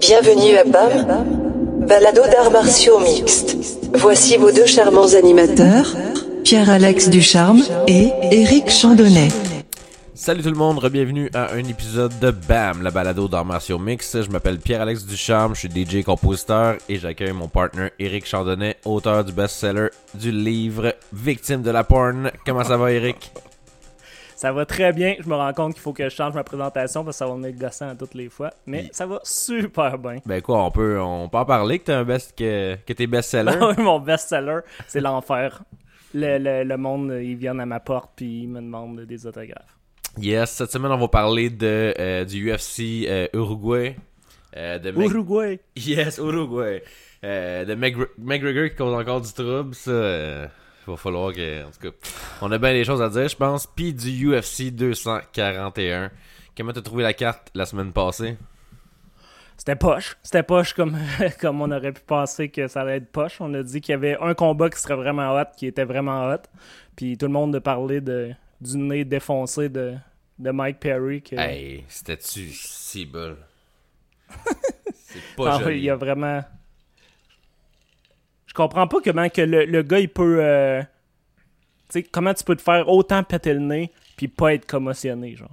Bienvenue à BAM, balado d'arts martiaux mixtes. Voici vos deux charmants animateurs, Pierre-Alex Ducharme et Éric Chandonnet. Salut tout le monde, bienvenue à un épisode de BAM, la balado d'arts martiaux mix. Je m'appelle Pierre-Alex Ducharme, je suis DJ compositeur et j'accueille mon partner Éric Chandonnet, auteur du best-seller du livre Victime de la porn. Comment ça va Éric? Ça va très bien. Je me rends compte qu'il faut que je change ma présentation parce que ça va me gossant à toutes les fois. Mais Oui. ça va super bien. Ben quoi, on peut, on peut en parler que t'es un best, que, que t'es best-seller? Oui, mon best-seller, c'est l'enfer. Le, le- le monde, ils viennent à ma porte puis ils me demandent des autographes. Yes, cette semaine on va parler de, euh, du UFC euh, Uruguay. Euh, de Uruguay. Yes, Uruguay. De McGregor qui cause encore du trouble, ça. euh, va falloir que. En tout cas, on a bien des choses à dire, je pense. Puis du UFC 241. Comment t'as trouvé la carte la semaine passée? C'était poche. C'était poche comme, comme on aurait pu penser que ça allait être poche. On a dit qu'il y avait un combat qui serait vraiment hot, qui était vraiment hot. Puis tout le monde a parlé de, du nez défoncé de, de Mike Perry. Que, Hey, c'était-tu si bol? C'est pas Ah oui, joli. il y a vraiment. Je comprends pas comment que le, le gars il peut. euh, Tu sais, comment tu peux te faire autant péter le nez puis pas être commotionné, genre.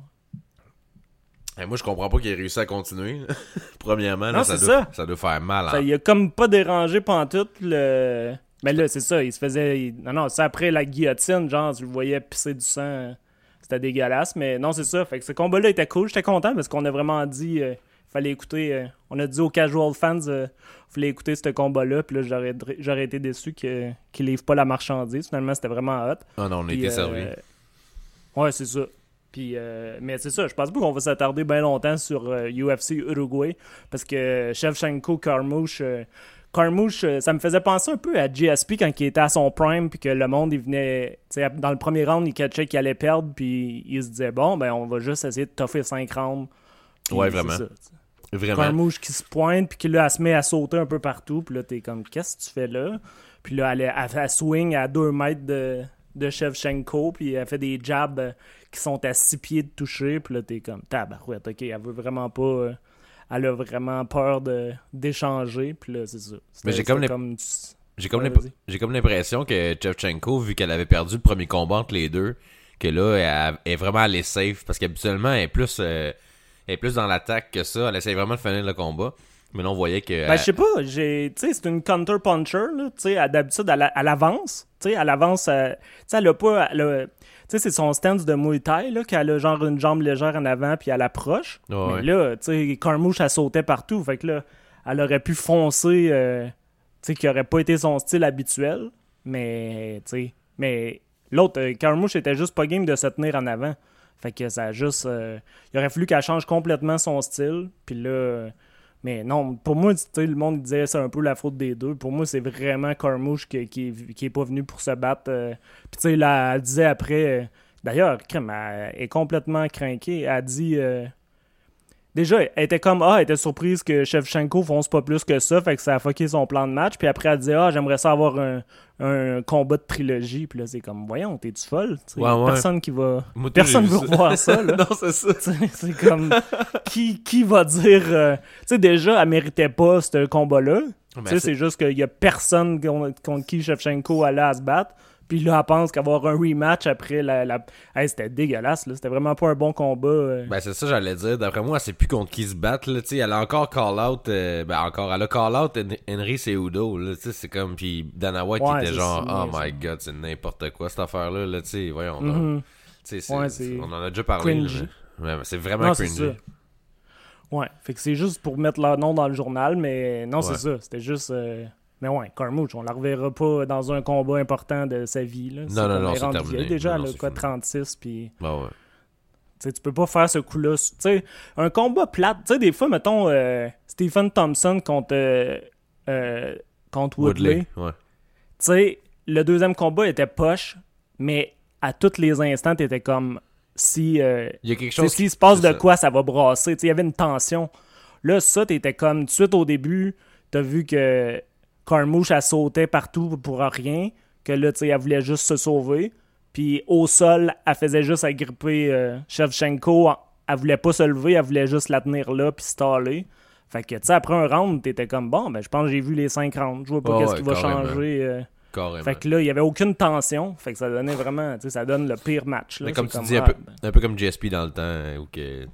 Hey, moi, je comprends pas qu'il ait réussi à continuer. Premièrement, là, Non, ça, doit, ça. ça doit faire mal. Ça, hein. il a comme pas dérangé pantoute le. Mais là, c'est ça, il se faisait. Non, non, c'est après la guillotine, genre, tu le voyais pisser du sang. euh, C'était dégueulasse, mais non, c'est ça. Fait que ce combat-là était cool. J'étais content parce qu'on a vraiment dit. euh, fallait écouter. euh, on a dit aux casual fans. euh, fallait écouter ce combat-là. Puis là, j'aurais, j'aurais été déçu que, qu'il livre pas la marchandise. Finalement, c'était vraiment hot. Ah non, on a Puis, été euh, servi. Ouais, c'est ça. Puis, euh, mais c'est ça, je pense pas qu'on va s'attarder bien longtemps sur euh, UFC Uruguay parce que Shevchenko, Carmouche, euh, Carmouche, euh, ça me faisait penser un peu à GSP quand il était à son prime puis que le monde, il venait, dans le premier round, il catchait qu'il allait perdre puis il se disait, bon, ben on va juste essayer de toffer 5 rounds. Ouais, vraiment. ça. Vraiment. Carmouche qui se pointe, puis qui là, elle se met à sauter un peu partout, puis là, t'es comme, qu'est-ce que tu fais là? Puis là, elle, elle, elle swing à 2 mètres de, de Shevchenko, puis elle fait des jabs euh, qui sont à 6 pieds de toucher, puis là, t'es comme, tabarouette, ok, elle veut vraiment pas. Elle a vraiment peur d'échanger, puis là, c'est ça. Mais j'ai comme J'ai comme, Ouais, j'ai comme l'impression que Chevchenko, vu qu'elle avait perdu le premier combat entre les deux, que là, elle est vraiment allée safe. Parce qu'habituellement, elle est plus, euh, elle est plus dans l'attaque que ça. Elle essaie vraiment de finir le combat. Mais là, on voyait que. Ben, je sais pas, j'ai, tu sais, c'est une counter-puncher, d'habitude, elle, elle avance, tu sais, elle avance, euh, tu sais, elle a pas, elle tu sais, c'est son stance de Muay Thai, là, qu'elle a genre une jambe légère en avant, puis elle approche, mais ouais. là, tu sais, Carmouche, elle sautait partout, fait que là, elle aurait pu foncer, euh, tu sais, qui aurait pas été son style habituel, mais, tu sais, mais l'autre, euh, Carmouche était juste pas game de se tenir en avant, fait que ça a juste, euh, il aurait fallu qu'elle change complètement son style, puis là... euh, mais non, pour moi, le monde disait c'est un peu la faute des deux. Pour moi, c'est vraiment Carmouche qui, qui, est- pas venu pour se battre. euh. Puis tu sais, elle disait après. euh, D'ailleurs, elle est complètement craquée. Elle a dit. Déjà, elle était comme Ah, elle était surprise que Shevchenko fonce pas plus que ça, fait que ça a fucké son plan de match. Puis après, elle dit Ah, j'aimerais ça avoir un, un combat de trilogie. Puis là, c'est comme Voyons, t'es-tu folle Tu sais, Ouais, ouais. Personne qui va. Moi, Personne veut revoir ça. là. non, c'est ça. C'est comme qui, qui va dire euh, tu sais déjà elle méritait pas ce combat là Mais tu sais c'est- juste qu'il y a personne contre, contre qui Shevchenko allait à se battre puis là elle pense qu'avoir un rematch après la, la... Hey, c'était dégueulasse là c'était vraiment pas un bon combat euh. Ben, c'est ça, j'allais dire. D'après moi, elle sait plus contre qui se battre, là. Tu sais, elle a encore call out, euh, ben, encore, elle a call out Hen- Henry Cejudo, là. Tu sais, c'est comme, puis Dana White Ouais, qui était c'est genre, ça, oh ça. my god, c'est n'importe quoi, cette affaire-là, là. Tu sais, voyons. donc. Mhm. Tu sais, c'est- Ouais, c'est on en a déjà parlé. ouais, c'est vraiment Non, c'est cringy. ça. ouais fait que c'est juste pour mettre leur nom dans le journal mais non c'est ça c'était juste euh, mais ouais Carmouche on la reverra pas dans un combat important de sa vie là Non, non, non, c'est terminé. déjà Non, non, c'est quoi fini. 36 puis ouais. Tu peux pas faire ce coup-là. Un combat plate. Tu sais, des fois, mettons, euh, Stephen Thompson contre, euh, euh, contre Woodley. Woodley, ouais. Tu sais, le deuxième combat était poche, mais à tous les instants, t'étais comme si. euh, Il y a quelque chose. s'il se passe de ça. quoi, ça va brasser. Tu il y avait une tension. Là, ça, t'étais comme. Tout de suite au début, t'as vu que Carmouche, elle sautait partout pour rien. Que là, tu sais, elle voulait juste se sauver. Puis au sol, elle faisait juste agripper euh, Shevchenko. Elle voulait pas se lever, elle voulait juste la tenir là puis staller. Fait que, tu sais, après un round, t'étais comme, bon, ben, je pense que j'ai vu les 5 rounds. Je vois pas Ah qu'est-ce ouais, qui va changer. euh. Carrément. Fait que là, il y avait aucune tension. Fait que ça donnait vraiment, tu sais, ça donne le pire match. Là. Mais comme tu dis, un ah, peu, un peu comme GSP dans le temps, où que,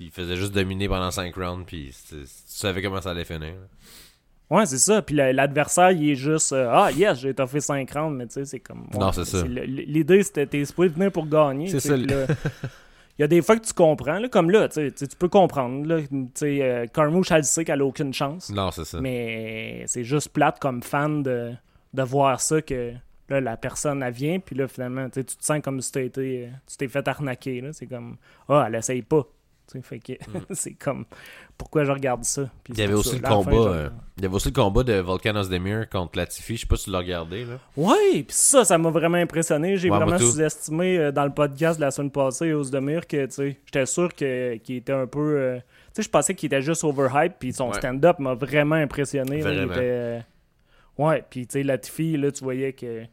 il faisait juste dominer pendant 5 rounds, puis tu tu savais comment ça allait finir. Ouais, c'est ça. Puis la- l'adversaire, il est juste euh, Ah, yes, j'ai toffé 5 rounds, mais tu sais, c'est comme. ouais, Non, c'est ça. L'idée, c'était t'es supposé venir pour gagner. C'est ça, là, Il y a des fois que tu comprends, là, comme là, tu sais, tu peux comprendre. Là, tu sais, euh, Carmouche, elle sait qu'elle a aucune chance. Non, c'est ça. Mais c'est juste plate comme fan de, de voir ça que là, la personne, elle vient, puis là, finalement, tu te sens comme si t'as été, tu t'es fait arnaquer. là. C'est comme, ah, elle essaye pas. Fait que c'est comme, pourquoi je regarde ça? Puis Mm. Il y avait aussi ça. le Là, fin, combat. je euh, il y avait aussi le combat de Volkan Ozdemir contre Latifi. Je sais pas si tu l'as regardé là. Ouais, puis ça, ça m'a vraiment impressionné. J'ai Ouais, vraiment sous-estimé euh, dans le podcast de la semaine passée, Ozdemir, que, tu sais, j'étais sûr que- qu'il était un peu... euh, tu sais, je pensais qu'il était juste overhype, puis son Ouais. stand-up m'a vraiment impressionné. là. Il Vraiment. était, euh, Ouais, puis, tu sais, Latifi, là, tu voyais que... Tu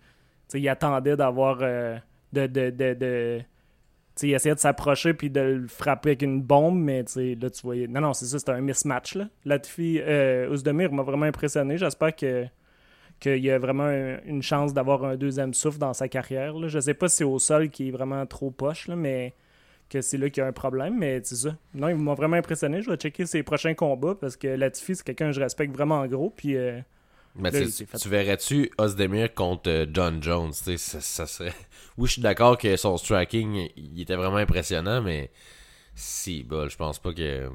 sais, il attendait d'avoir... de... de, de, de- tu sais, il essayait de s'approcher puis de le frapper avec une bombe, mais tu sais, là, tu voyais... Non, non, c'est ça, c'était un mismatch, là. Latifi... Euh, m'a vraiment impressionné. J'espère que qu'il y a vraiment un- une chance d'avoir un deuxième souffle dans sa carrière. Là. Je sais pas si c'est au sol qui est vraiment trop poche, là, mais que c'est là qu'il y a un problème, mais c'est ça. Non, il m'a vraiment impressionné. Je vais checker ses prochains combats parce que Latifi, c'est quelqu'un que je respecte vraiment en gros. Puis, euh, Mais Là, tu fait- verrais-tu Ozdemir contre euh, John Jones? Ça, ça serait... Oui, je suis d'accord que son striking il était vraiment impressionnant, mais si, bah, je pense pas que.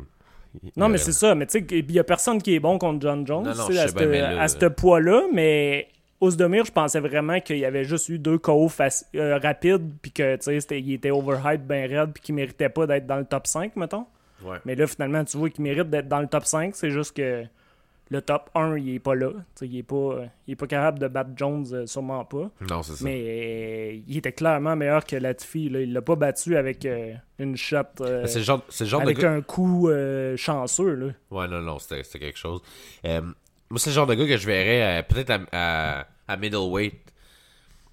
Non, mais c'est ça. Mais tu sais, il y a personne qui est bon contre John Jones Non, non, à bien, ce- là- à ce poids-là. Mais Ozdemir, je pensais vraiment qu'il y avait juste eu deux KO euh, rapides, puis que c'était- il était overhyped, ben raide, puis qu'il méritait pas d'être dans le top 5, mettons. Ouais. Mais là, finalement, tu vois qu'il mérite d'être dans le top 5. C'est juste que le top 1, il est pas là. Il, est pas, il est pas capable de battre Jones, euh, sûrement pas. Non, c'est ça. Mais euh, il était clairement meilleur que Latifi. Là. Il l'a pas battu avec euh, une shot. euh, c'est le genre, genre de avec gars. un coup chanceux. Là. Ouais, non, non, c'était c'était quelque chose. Moi, c'est le genre de gars que je verrais peut-être à, à, à middleweight.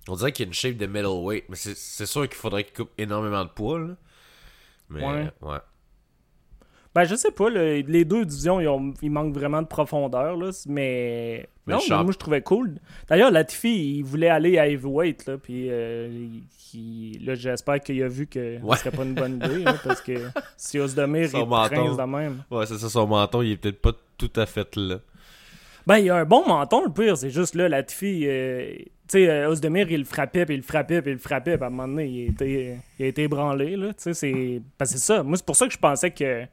On dirait qu'il y a une shape de middleweight, mais c'est c'est sûr qu'il faudrait qu'il coupe énormément de poids, là. Mais, Ouais. ouais. Ben, je sais pas. les deux divisions, ils, ont- ils manquent vraiment de profondeur. Là, mais. Mais non, champ- moi, je trouvais cool. D'ailleurs, Latifi, il voulait aller à heavyweight. Là, puis, euh, il- il- là, j'espère qu'il a vu que Ouais. ce serait pas une bonne idée. là, parce que si Son est menton. prince de même. Ouais, c'est ça, son menton, il est peut-être pas tout à fait là. Ben, il a un bon menton, le pire. C'est juste là, Latifi. euh, tu sais, euh, Ozdemir, il le frappait, puis il le frappait, puis il le frappait. Puis à un moment donné, il a été, il a été ébranlé. Là, tu sais, c'est. Parce que c'est ça. Moi, c'est pour ça que je pensais que.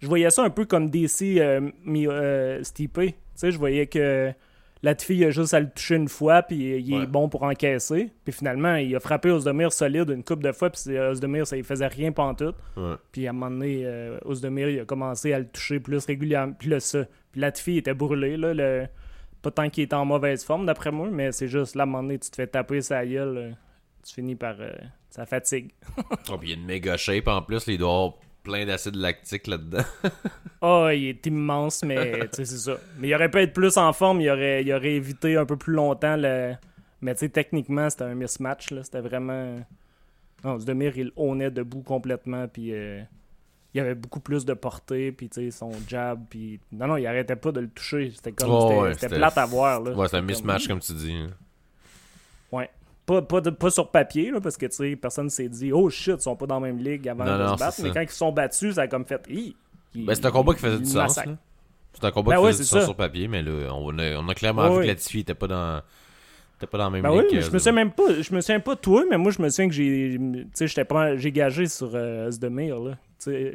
Je voyais ça un peu comme DC euh, euh, Stipe. Tu sais, je voyais que Latifi, il a juste à le toucher une fois, puis il est Ouais. bon pour encaisser. Puis finalement, il a frappé Ozdemir solide une coupe de fois, puis Ozdemir, ça il faisait rien pantoute. Ouais. Puis à un moment donné, euh, Ozdemir, il a commencé à le toucher plus régulièrement. Puis là, ça. Puis Latifi était brûlé, là. Le... Pas tant qu'il était en mauvaise forme, d'après moi, mais c'est juste, là, à un moment donné, tu te fais taper sa gueule, euh, tu finis par... euh, ça fatigue. Oh, puis il y a une méga shape en plus, doit avoir plein d'acide lactique là-dedans. Ah, il est immense, mais c'est ça. Mais il aurait pu être plus en forme, il aurait, il aurait évité un peu plus longtemps le... Mais tu sais, techniquement, c'était un mismatch, là. C'était vraiment... Non, Ozdemir, il ownait debout complètement, puis... euh, il avait beaucoup plus de portée, puis tu sais, son jab, puis... Non, non, il arrêtait pas de le toucher. C'était comme... Oh, c'était- ouais, plate à voir, là. Ouais, c'est un mismatch, comme- comme tu dis. hein. Pas, pas, de- pas sur papier, là, parce que, tu sais, personne s'est dit « Oh, shit, ils sont pas dans la même ligue avant Non, de non, se battre. » Mais ça. quand ils se sont battus, ça a comme fait... Ben, c'est un combat qui faisait du sens. C'est un combat Ben qui ouais, faisait du sens ça. sur papier, mais là, on a, on a clairement Ouais, vu que Latifi était pas dans... pas dans la même Ben ligue. oui, mais je me souviens même pas, je me souviens pas de toi, mais moi je me souviens que j'ai, tu sais, j'ai gagé sur euh, là,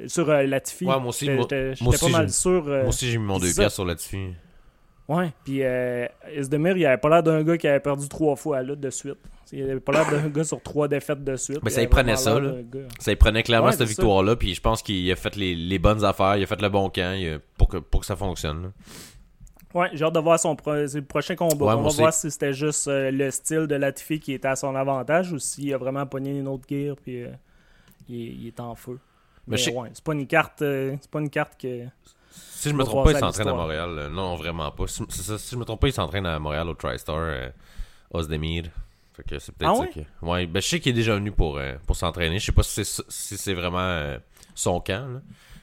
sur euh, Latifi. Ouais, moi aussi, J'étais- pas mal j'ai- sûr. euh, Moi aussi, j'ai mis mon c'est deux ça. pièces sur Latifi. Ouais, puis euh, Ozdemir, il avait pas l'air d'un gars qui avait perdu trois fois là de suite. Il avait pas l'air d'un gars sur trois défaites de suite. Mais ça, avait prenait ça, là. Ça, il prenait clairement Ouais, cette victoire-là, puis je pense qu'il a fait les, les bonnes affaires, il a fait le bon camp a- pour, que, pour que ça fonctionne. là. Ouais, j'ai hâte de voir son pro- ses prochains combats. Ouais, On va aussi. voir si c'était juste euh, le style de Latifi qui était à son avantage ou s'il a vraiment pogné une autre gear puis euh, il, est, il est en feu. Mais Mais, ouais, c'est pas une carte, euh, c'est pas une carte que. Si je me trompe pas, il s'entraîne à. Montréal. Non, vraiment pas. Si, si je me trompe pas, il s'entraîne à Montréal au TriStar, Ozdemir. Fait que c'est peut-être Ah ça ouais? que- Ouais, ben je sais qu'il est déjà venu pour, euh, pour s'entraîner. Je sais pas si c'est si c'est vraiment euh, son camp, là.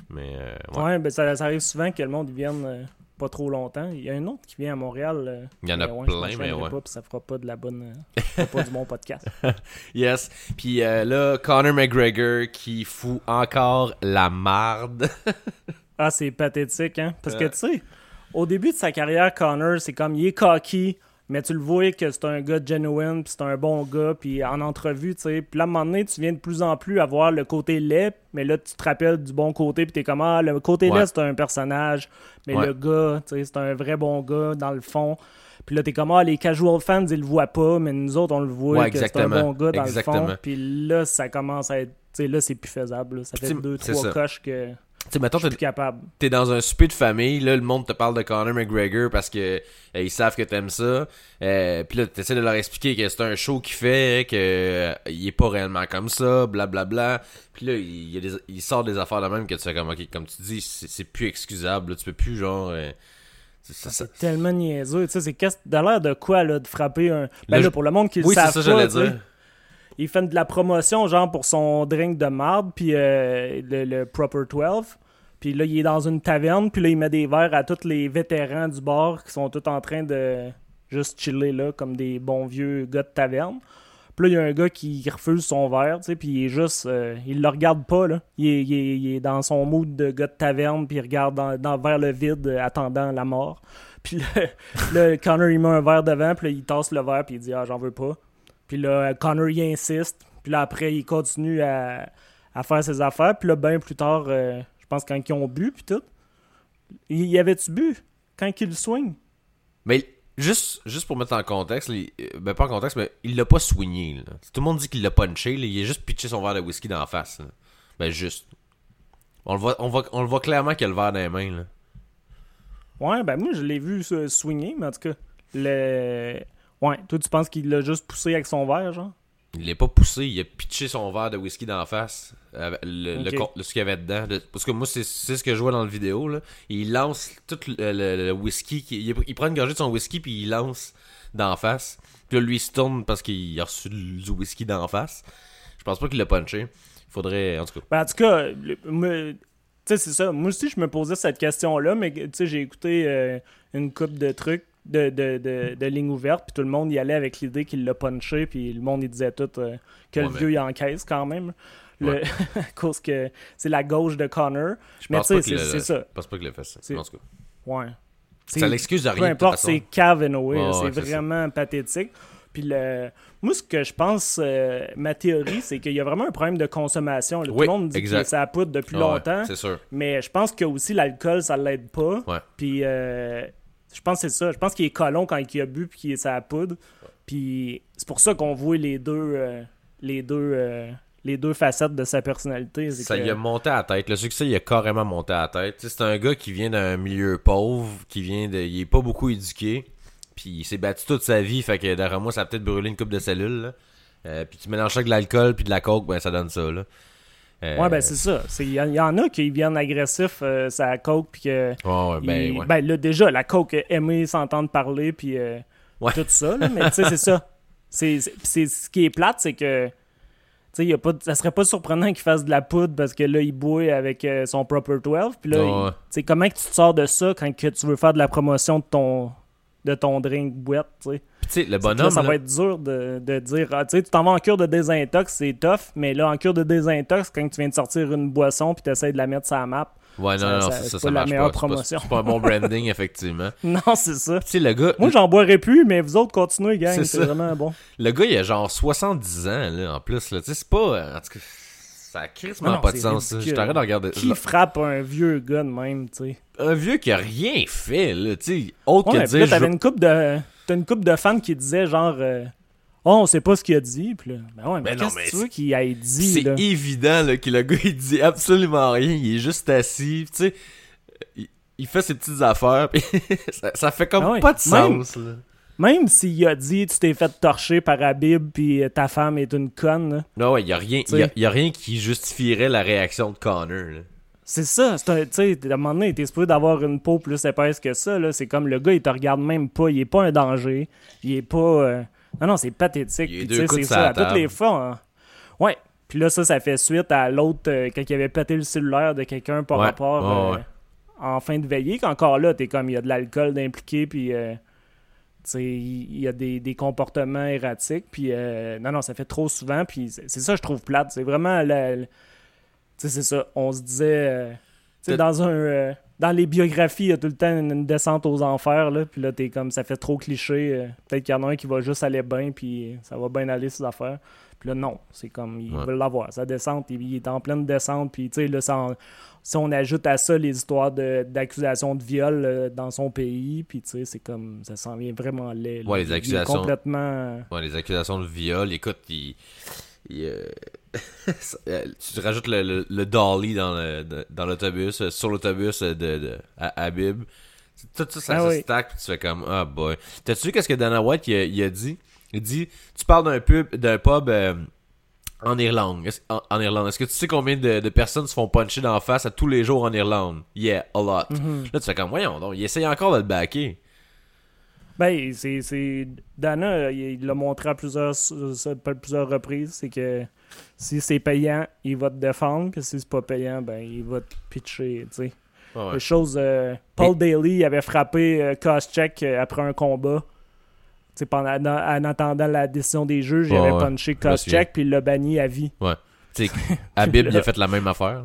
Mais euh, ouais. Ouais, ben ça, ça arrive souvent que le monde vienne euh, pas trop longtemps. Il y a un autre qui vient à Montréal. Il y en a ouais, plein, mais ouais. Pas, ça fera pas de la bonne. pas du bon podcast. Yes. Puis euh, là, Conor McGregor qui fout encore la marde. Ah, c'est pathétique, hein? Parce que, tu sais, au début de sa carrière, Connor, c'est comme, il est cocky, mais tu le vois que c'est un gars genuine, puis c'est un bon gars, puis en entrevue, tu sais. Puis là, à un moment donné, tu viens de plus en plus avoir le côté laid, mais là, tu te rappelles du bon côté, puis t'es comme, ah, le côté Ouais. laid, c'est un personnage, mais Ouais. le gars, tu sais, c'est un vrai bon gars, dans le fond. Puis là, t'es comme, ah, les casual fans, ils le voient pas, mais nous autres, on le voit, Ouais, que c'est un bon gars dans Exactement. le fond. Puis là, ça commence à être, tu sais, là, c'est plus faisable, là. Ça fait deux, trois coches que Tu sais, suis t'es capable. t'es dans un souper de famille, là, le monde te parle de Conor McGregor parce que euh, ils savent que t'aimes ça. Euh, puis là, t'essaies de leur expliquer que c'est un show qu'il fait, que euh, il est pas réellement comme ça, blablabla. Puis là, il, y a des, il sort des affaires de même que tu fais comme, ok, comme tu dis, c'est plus excusable. là. tu peux plus, genre... c'est- ça- ça- C'est tellement niaiseux. Tu sais, c'est qu'est-ce de l'air de quoi, là, de frapper un. Ben Là, pour le monde qui le Oui, c'est savent ça, pas, dire. Il fait de la promotion, genre, pour son drink de marde, puis euh, le, Proper 12. Puis là, il est dans une taverne, puis là, il met des verres à tous les vétérans du bar qui sont tous en train de juste chiller, là, comme des bons vieux gars de taverne. Puis là, il y a un gars qui refuse son verre, tu sais, puis il est juste... euh, il le regarde pas, là. Il est, dans son mood de gars de taverne, puis il regarde dans, vers le vide, euh, attendant la mort. Puis là, Connor, il met un verre devant, puis là, il tasse le verre, puis il dit « Ah, j'en veux pas. » Puis là, Connor, il insiste. Puis là, après, il continue à, à faire ses affaires. Puis là, bien plus tard, euh, je pense quand ils ont bu, puis tout, il y avait-tu bu quand il le swing? Mais juste, juste pour mettre en contexte, les- euh, ben pas en contexte, mais il l'a pas swingé. Là. Tout le monde dit qu'il l'a punché, là, il a juste pitché son verre de whisky dans la face. là. Ben juste. On le voit, on voit, on le voit clairement qu'il a le verre dans les mains. Là. Ouais, ben moi, je l'ai vu swinger, mais en tout cas, le... Ouais, toi, tu penses qu'il l'a juste poussé avec son verre, genre? Il l'a pas poussé, il a pitché son verre de whisky la face. Le, le ce qu'il y avait dedans. Le- parce que moi, c'est ce que je vois dans le vidéo. Là. Il lance tout le, whisky. qui- il, il prend une gorgée de son whisky puis il lance la face. Puis là, lui, il se tourne parce qu'il a reçu du whisky la face. Je pense pas qu'il l'a punché. Il faudrait. En tout cas. Ben, en tout cas, tu sais, c'est ça. Moi aussi, je me posais cette question-là, mais tu sais, j'ai écouté euh, une coupe de trucs de, de, de, de lignes ouvertes, puis tout le monde y allait avec l'idée qu'il l'a punché, puis le monde, disait tout euh, que Ouais, le mais- vieux, il encaisse quand même. Le- Ouais. cause que c'est la gauche de Connor. Je Mais pense tu sais, c'est ça. Je pense pas qu'il a fait ça. C'est- En tout cas. Ouais. Ça l'excuse de rien. Peu importe, c'est Ouais, là, ouais, c'est ça. vraiment pathétique. Puis le... moi, ce que je pense, euh, ma théorie, c'est qu'il y a vraiment un problème de consommation. là. Tout le monde dit exact. que ça poudre depuis ouais, longtemps. c'est sûr. Mais je pense que aussi l'alcool, ça l'aide pas. Ouais. Puis euh, je pense que c'est ça. Je pense qu'il est colon quand il a bu puis qu'il est sa poudre. Puis c'est pour ça qu'on voit les deux euh, les deux euh, les deux facettes de sa personnalité. Ça que- a monté à la tête. Le succès, il a carrément monté à la tête. C'est un gars qui vient d'un milieu pauvre, qui vient de. Il est pas beaucoup éduqué. Puis il s'est battu toute sa vie. Fait que derrière moi, ça a peut-être brûlé une coupe de cellules. là. Euh, puis tu mélanges ça avec de l'alcool puis de la coke, ben ça donne ça. Là. Euh, Ouais, ben c'est ça. Il y, en- il y en a qui viennent agressifs, euh, ça coke, puis que. Ouais, ben, il- ouais. ben, là, déjà, la coke, aimer s'entendre parler, puis euh, Ouais. tout ça, là, mais tu sais, c'est ça. C'est ce qui est plate, c'est que. Tu sais, y a pas, ça serait pas surprenant qu'il fasse de la poudre parce que là, il boit avec euh, son Proper 12. Puis là, il- sais, comment que tu te sors de ça quand que tu veux faire de la promotion de ton, de ton drink boîte, tu sais? Puis tu sais, le bonhomme. ça là, va être dur de, de dire, ah, tu sais, tu t'en vas en cure de désintox, c'est tough, mais là, en cure de désintox, quand tu viens de sortir une boisson puis tu essaies de la mettre sur la map, Ouais, non, non, ça- ça, c'est ça, ça la marche meilleure pas. C'est pas- promotion. C'est pas un bon branding, effectivement. non, c'est ça. Tu sais, le gars. Moi, j'en boirais plus, mais vous autres, continuez, gang, C'est vraiment bon. Le gars, il a genre 70 ans, là, en plus. Là. Tu sais, c'est pas. euh, En tout cas, ça a crissement pas de sens. Je t'arrête de regarder. Qui frappe un vieux gars de même, tu sais? Un vieux qui a rien fait, là. Tu sais, autre Ouais, que dire. là, t'avais une couple de... T'as une couple de fans qui disaient genre... euh, Oh, on sait pas ce qu'il a dit, puis là... Ben ouais, mais Ben qu'est-ce que tu veux qu'il ait dit, C'est évident là, que le gars il dit absolument rien, il est juste assis, tu sais, il, il fait ses petites affaires, puis ça, ça fait comme ouais, pas de même- sens. Là. Même s'il a dit tu t'es fait torcher par Habib puis euh, ta femme est une conne, là. Non, ouais, il y a rien, y a, y a rien qui justifierait la réaction de Connor. C'est ça, tu sais, à un moment donné, t'es supposé d'avoir une peau plus épaisse que ça, là. C'est comme le gars, il te regarde même pas, il est pas un danger, il est pas, euh, Non, non, c'est pathétique. Puis, tu sais, c'est ça, à toutes les fois. hein. Ouais. Puis là, ça, ça fait suite à l'autre, euh, quand il avait pété le cellulaire de quelqu'un par Ouais. rapport euh, ouais. en fin de veillée, qu'encore là, t'es comme, il y a de l'alcool d'impliqué, puis euh, tu sais, il y a des, des comportements erratiques, puis euh, non, non, ça fait trop souvent, puis c'est ça, je trouve plate. C'est vraiment, la- la- tu sais, c'est ça. On se disait, euh, tu sais, dans un... euh, dans les biographies, il y a tout le temps une, descente aux enfers, là, puis là, t'es comme, ça fait trop cliché. euh, Peut-être qu'il y en a un qui va juste aller bien, puis ça va bien aller, ses affaires. Puis là, non, c'est comme, il Ouais. veut l'avoir. Sa descente, il, il est en pleine descente, puis tu sais, là, ça si on ajoute à ça les histoires d'accusations de, viol dans son pays, puis tu sais, c'est comme, ça s'en vient vraiment laid. là. Ouais, les accusations- complètement... Ouais, les accusations de viol, écoute, il. euh, tu rajoutes le, le, le dolly dans le- dans l'autobus, euh, sur l'autobus euh, de, de, à Habib. Tout ça, ça Ah se oui. stack, puis tu fais comme, ah boy. T'as-tu vu qu'est-ce que Dana White il a, il a dit? Il dit, tu parles d'un pub, d'un pub euh, en Irlande. Est-ce- En, en Irlande. Est-ce que tu sais combien de, de personnes se font puncher d'en face à tous les jours en Irlande? Yeah, a lot. Mhm. Là, tu fais comme, voyons donc, il essaye encore de le backer. Ben, c'est. Dana, il l'a montré à plusieurs, à plusieurs reprises. C'est que si c'est payant, il va te défendre. Puis si c'est pas payant, ben, il va te pitcher. tu sais. Ouais. Les choses. euh, Paul Daly il avait frappé euh, Koscheck euh, après un combat. Tu sais, pendant, en attendant la décision des juges, il Ouais, avait ouais. punché. Koscheck, puis il l'a banni à vie. Tu sais, Habib, il a fait la même affaire.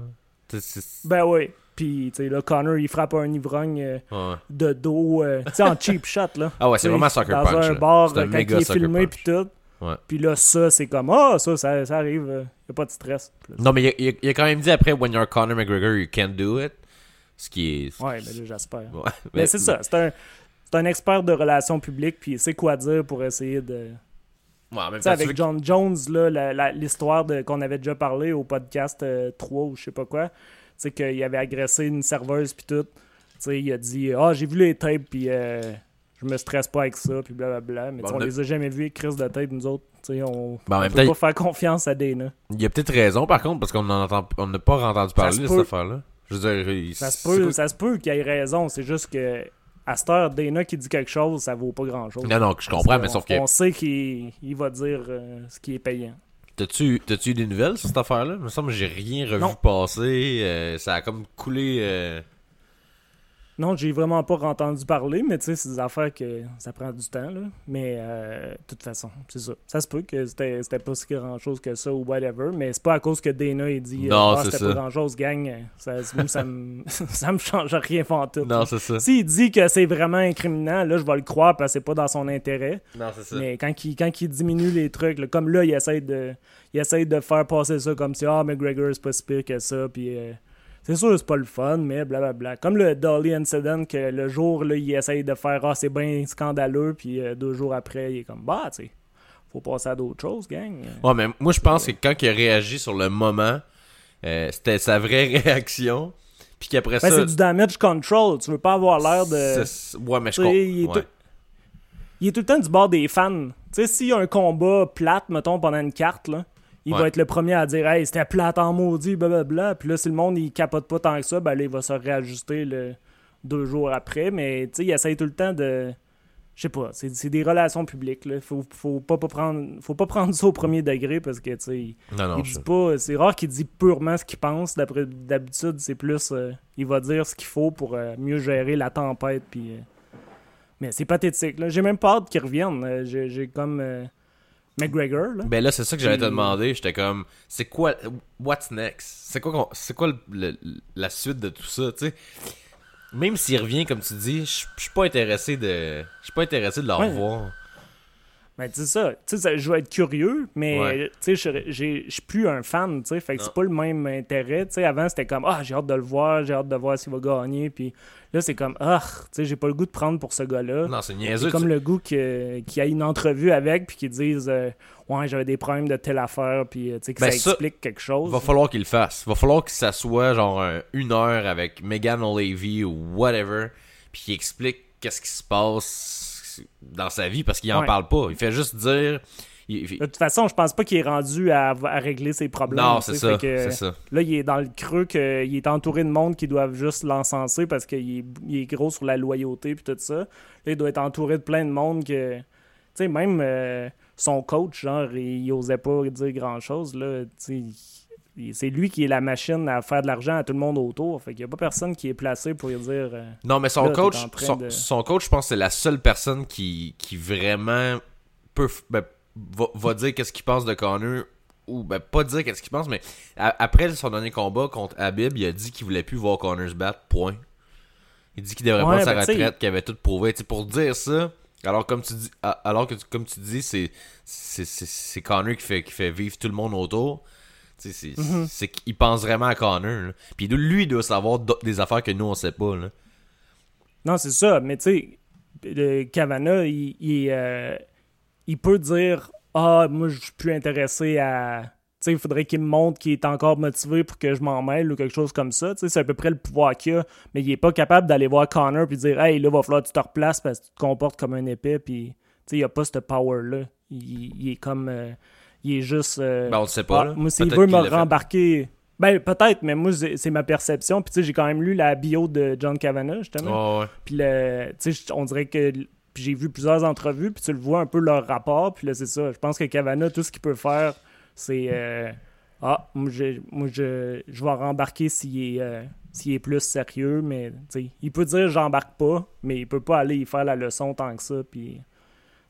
Ben oui. Puis, tu sais, là, Connor, il frappe un ivrogne euh, ouais. de dos, euh, tu sais, en cheap shot, là. Ah ouais, c'est vraiment dans Punch. un là. bar, un euh, quand il est filmé, puis tout. Ouais. Puis là, ça, c'est comme, ah, ça, ça, ça arrive, il a pas de stress. Là, Non, mais il a, il quand même dit après, when you're Conor McGregor, you can't do it. Ce qui est. Ouais, mais là, j'espère. Ouais. Mais, c'est ça, c'est un, c'est un expert de relations publiques, puis il sait quoi dire pour essayer de... Ouais, même avec John Jones, l'histoire qu'on avait déjà parlé au podcast euh, 3 ou je sais pas quoi, sais, qu'il avait agressé une serveuse, puis tout. Tu sais, il a dit, ah, j'ai vu les tapes, puis euh, je me stresse pas avec ça, puis blablabla. Mais Bon, on a- les a jamais vus, Chris de tape, nous autres. Tu sais, on, Ben, peut pas faire confiance à Dana. Il y a peut-être raison, par contre, parce qu'on en entend, on n'a pas entendu parler de cette affaire-là. Je veux dire, il- Ça se peut, ça se peut qu'il ait raison. C'est juste que à cette heure, Dana qui dit quelque chose, ça vaut pas grand chose. Non, non, je comprends, mais sauf que. On sait qu'il il va dire euh, ce qui est payant. T'as-tu eu des nouvelles sur cette affaire-là? Il me semble que j'ai rien revu Non. passer. euh, ça a comme coulé. euh, Non, j'ai vraiment pas entendu parler, mais tu sais, c'est des affaires que ça prend du temps, là. Mais euh, de toute façon, c'est ça. Ça se peut que c'était c'était pas si grand chose que ça ou whatever, mais c'est pas à cause que Dana ait dit Non, ah, c'est c'était pas grand chose, gang. Ça, ça, ça, me, ça me change rien tout. Non, c'est ça. S'il dit que c'est vraiment incriminant, là, je vais le croire parce que c'est pas dans son intérêt. Non, c'est ça. Mais quand il, quand il diminue les trucs, là, comme là, il essaie de il essaie de faire passer ça comme si Ah, McGregor, c'est pas si pire que ça. Puis euh, c'est sûr, c'est pas le fun, mais blablabla. Comme le Dolly Incident, que le jour, là, il essaye de faire Ah, c'est bien scandaleux. Puis euh, deux jours après, il est comme Bah, tu sais, faut passer à d'autres choses, gang. Ouais, mais moi, je pense que quand il a réagi sur le moment, euh, c'était sa vraie réaction. Puis qu'après Ben, ça. c'est du damage control. Tu veux pas avoir l'air de. Ouais, mais je il, comprends. tout- il est tout le temps du bord des fans. Tu sais, s'il y a un combat plate, mettons, pendant une carte, là, il Ouais. va être le premier à dire Hey, c'était plate en maudit, blablabla. Puis là, si le monde il capote pas tant que ça, ben là, il va se réajuster le... deux jours après. Mais tu sais, il essaye tout le temps de. Je sais pas, c'est des relations publiques. Là. Faut, faut, pas, pas prendre, faut pas prendre ça au premier degré parce que, tu sais, il- Non, non, il je- dit pas. C'est rare qu'il dit purement ce qu'il pense. D'habitude, c'est plus. euh, il va dire ce qu'il faut pour euh, mieux gérer la tempête. Puis, euh, mais c'est pathétique. J'ai même pas hâte qu'il revienne. Euh, J'ai, comme McGregor. Là. Ben là, c'est ça que j'allais te demander. J'étais comme, c'est quoi, what's next? C'est quoi, qu'on- c'est quoi le- le- la suite de tout ça, tu sais? Même s'il revient, comme tu dis, je suis pas intéressé de, je suis pas intéressé de le Ouais. revoir. Mais tu sais ça, tu sais, je vais être curieux, mais Ouais. tu sais, je j'ai- je suis plus un fan, tu sais, fait que c'est pas le même intérêt. Tu sais, avant c'était comme ah j'ai hâte de le voir, j'ai hâte de voir s'il va gagner, puis là c'est comme ah tu sais j'ai pas le goût de prendre pour ce gars-là. Non, c'est niaiseux. C'est comme tu- le goût que- qu'il y a une entrevue avec, puis qu'ils disent euh, Ouais, j'avais des problèmes de telle affaire, puis euh, tu sais, que Ben, ça ça, explique quelque chose. Va falloir qu'il le fasse. Va falloir qu'il s'assoie genre un- une heure avec Megan O'Leary ou whatever, puis qu'il explique qu'est-ce qui se passe dans sa vie parce qu'il en Ouais. parle pas. Il fait juste dire. Il- De toute façon, je pense pas qu'il est rendu à, à régler ses problèmes. non, tu c'est ça. Là, il est dans le creux qu'il est entouré de monde qui doivent juste l'encenser parce qu'il est, il est gros sur la loyauté puis tout ça. Là, il doit être entouré de plein de monde que, sais, même euh, son coach, genre, il, il osait pas dire grand-chose, là. Tu sais, il- c'est lui qui est la machine à faire de l'argent à tout le monde autour. Fait qu'il y a pas personne qui est placé pour lui dire... euh, Non, mais son Là, coach, son, de- son coach, je pense que c'est la seule personne qui, qui vraiment peut, ben, va, va dire qu'est-ce qu'il pense de Connor, ou ben, pas dire qu'est-ce qu'il pense, mais a- après son dernier combat contre Habib, il a dit qu'il voulait plus voir Connor se battre, point. Il dit qu'il devrait Ouais, prendre sa ben, retraite, qu'il avait tout prouvé. Tu sais, pour dire ça, alors comme tu dis, alors que comme tu dis, c'est c'est Connor qui fait qui fait vivre tout le monde autour. C'est Mhm. c'est qu'il pense vraiment à Connor. là. Puis lui, il doit savoir des affaires que nous on sait pas. Là. Non, c'est ça, mais tu sais, le Cavana, il, il, euh, il peut dire Ah, moi, je suis plus intéressé à. Tu sais, il faudrait qu'il me montre qu'il est encore motivé pour que je m'en mêle ou quelque chose comme ça. Tu sais, c'est à peu près le pouvoir qu'il a, mais il est pas capable d'aller voir Connor puis dire Hey, là, va falloir que tu te replaces parce que tu te comportes comme un épée, puis tu sais, il a pas ce power-là. Il, il est comme. euh, il est juste. euh, Ben, on le sait pas. ah, là. moi, s'il veut me rembarquer. Ben, peut-être, mais moi, c'est ma perception. Puis, tu sais, j'ai quand même lu la bio de John Kavanagh, justement. Ouais, ouais. Puis, le- sais, on dirait que. Puis, j'ai vu plusieurs entrevues, puis tu le vois un peu leur rapport. Puis là, c'est ça. Je pense que Kavanagh, tout ce qu'il peut faire, c'est. euh, ah, moi, je, moi je, je vais rembarquer s'il est, euh, s'il est plus sérieux, mais, tu sais, il peut dire j'embarque pas, mais il peut pas aller y faire la leçon tant que ça. Puis, tu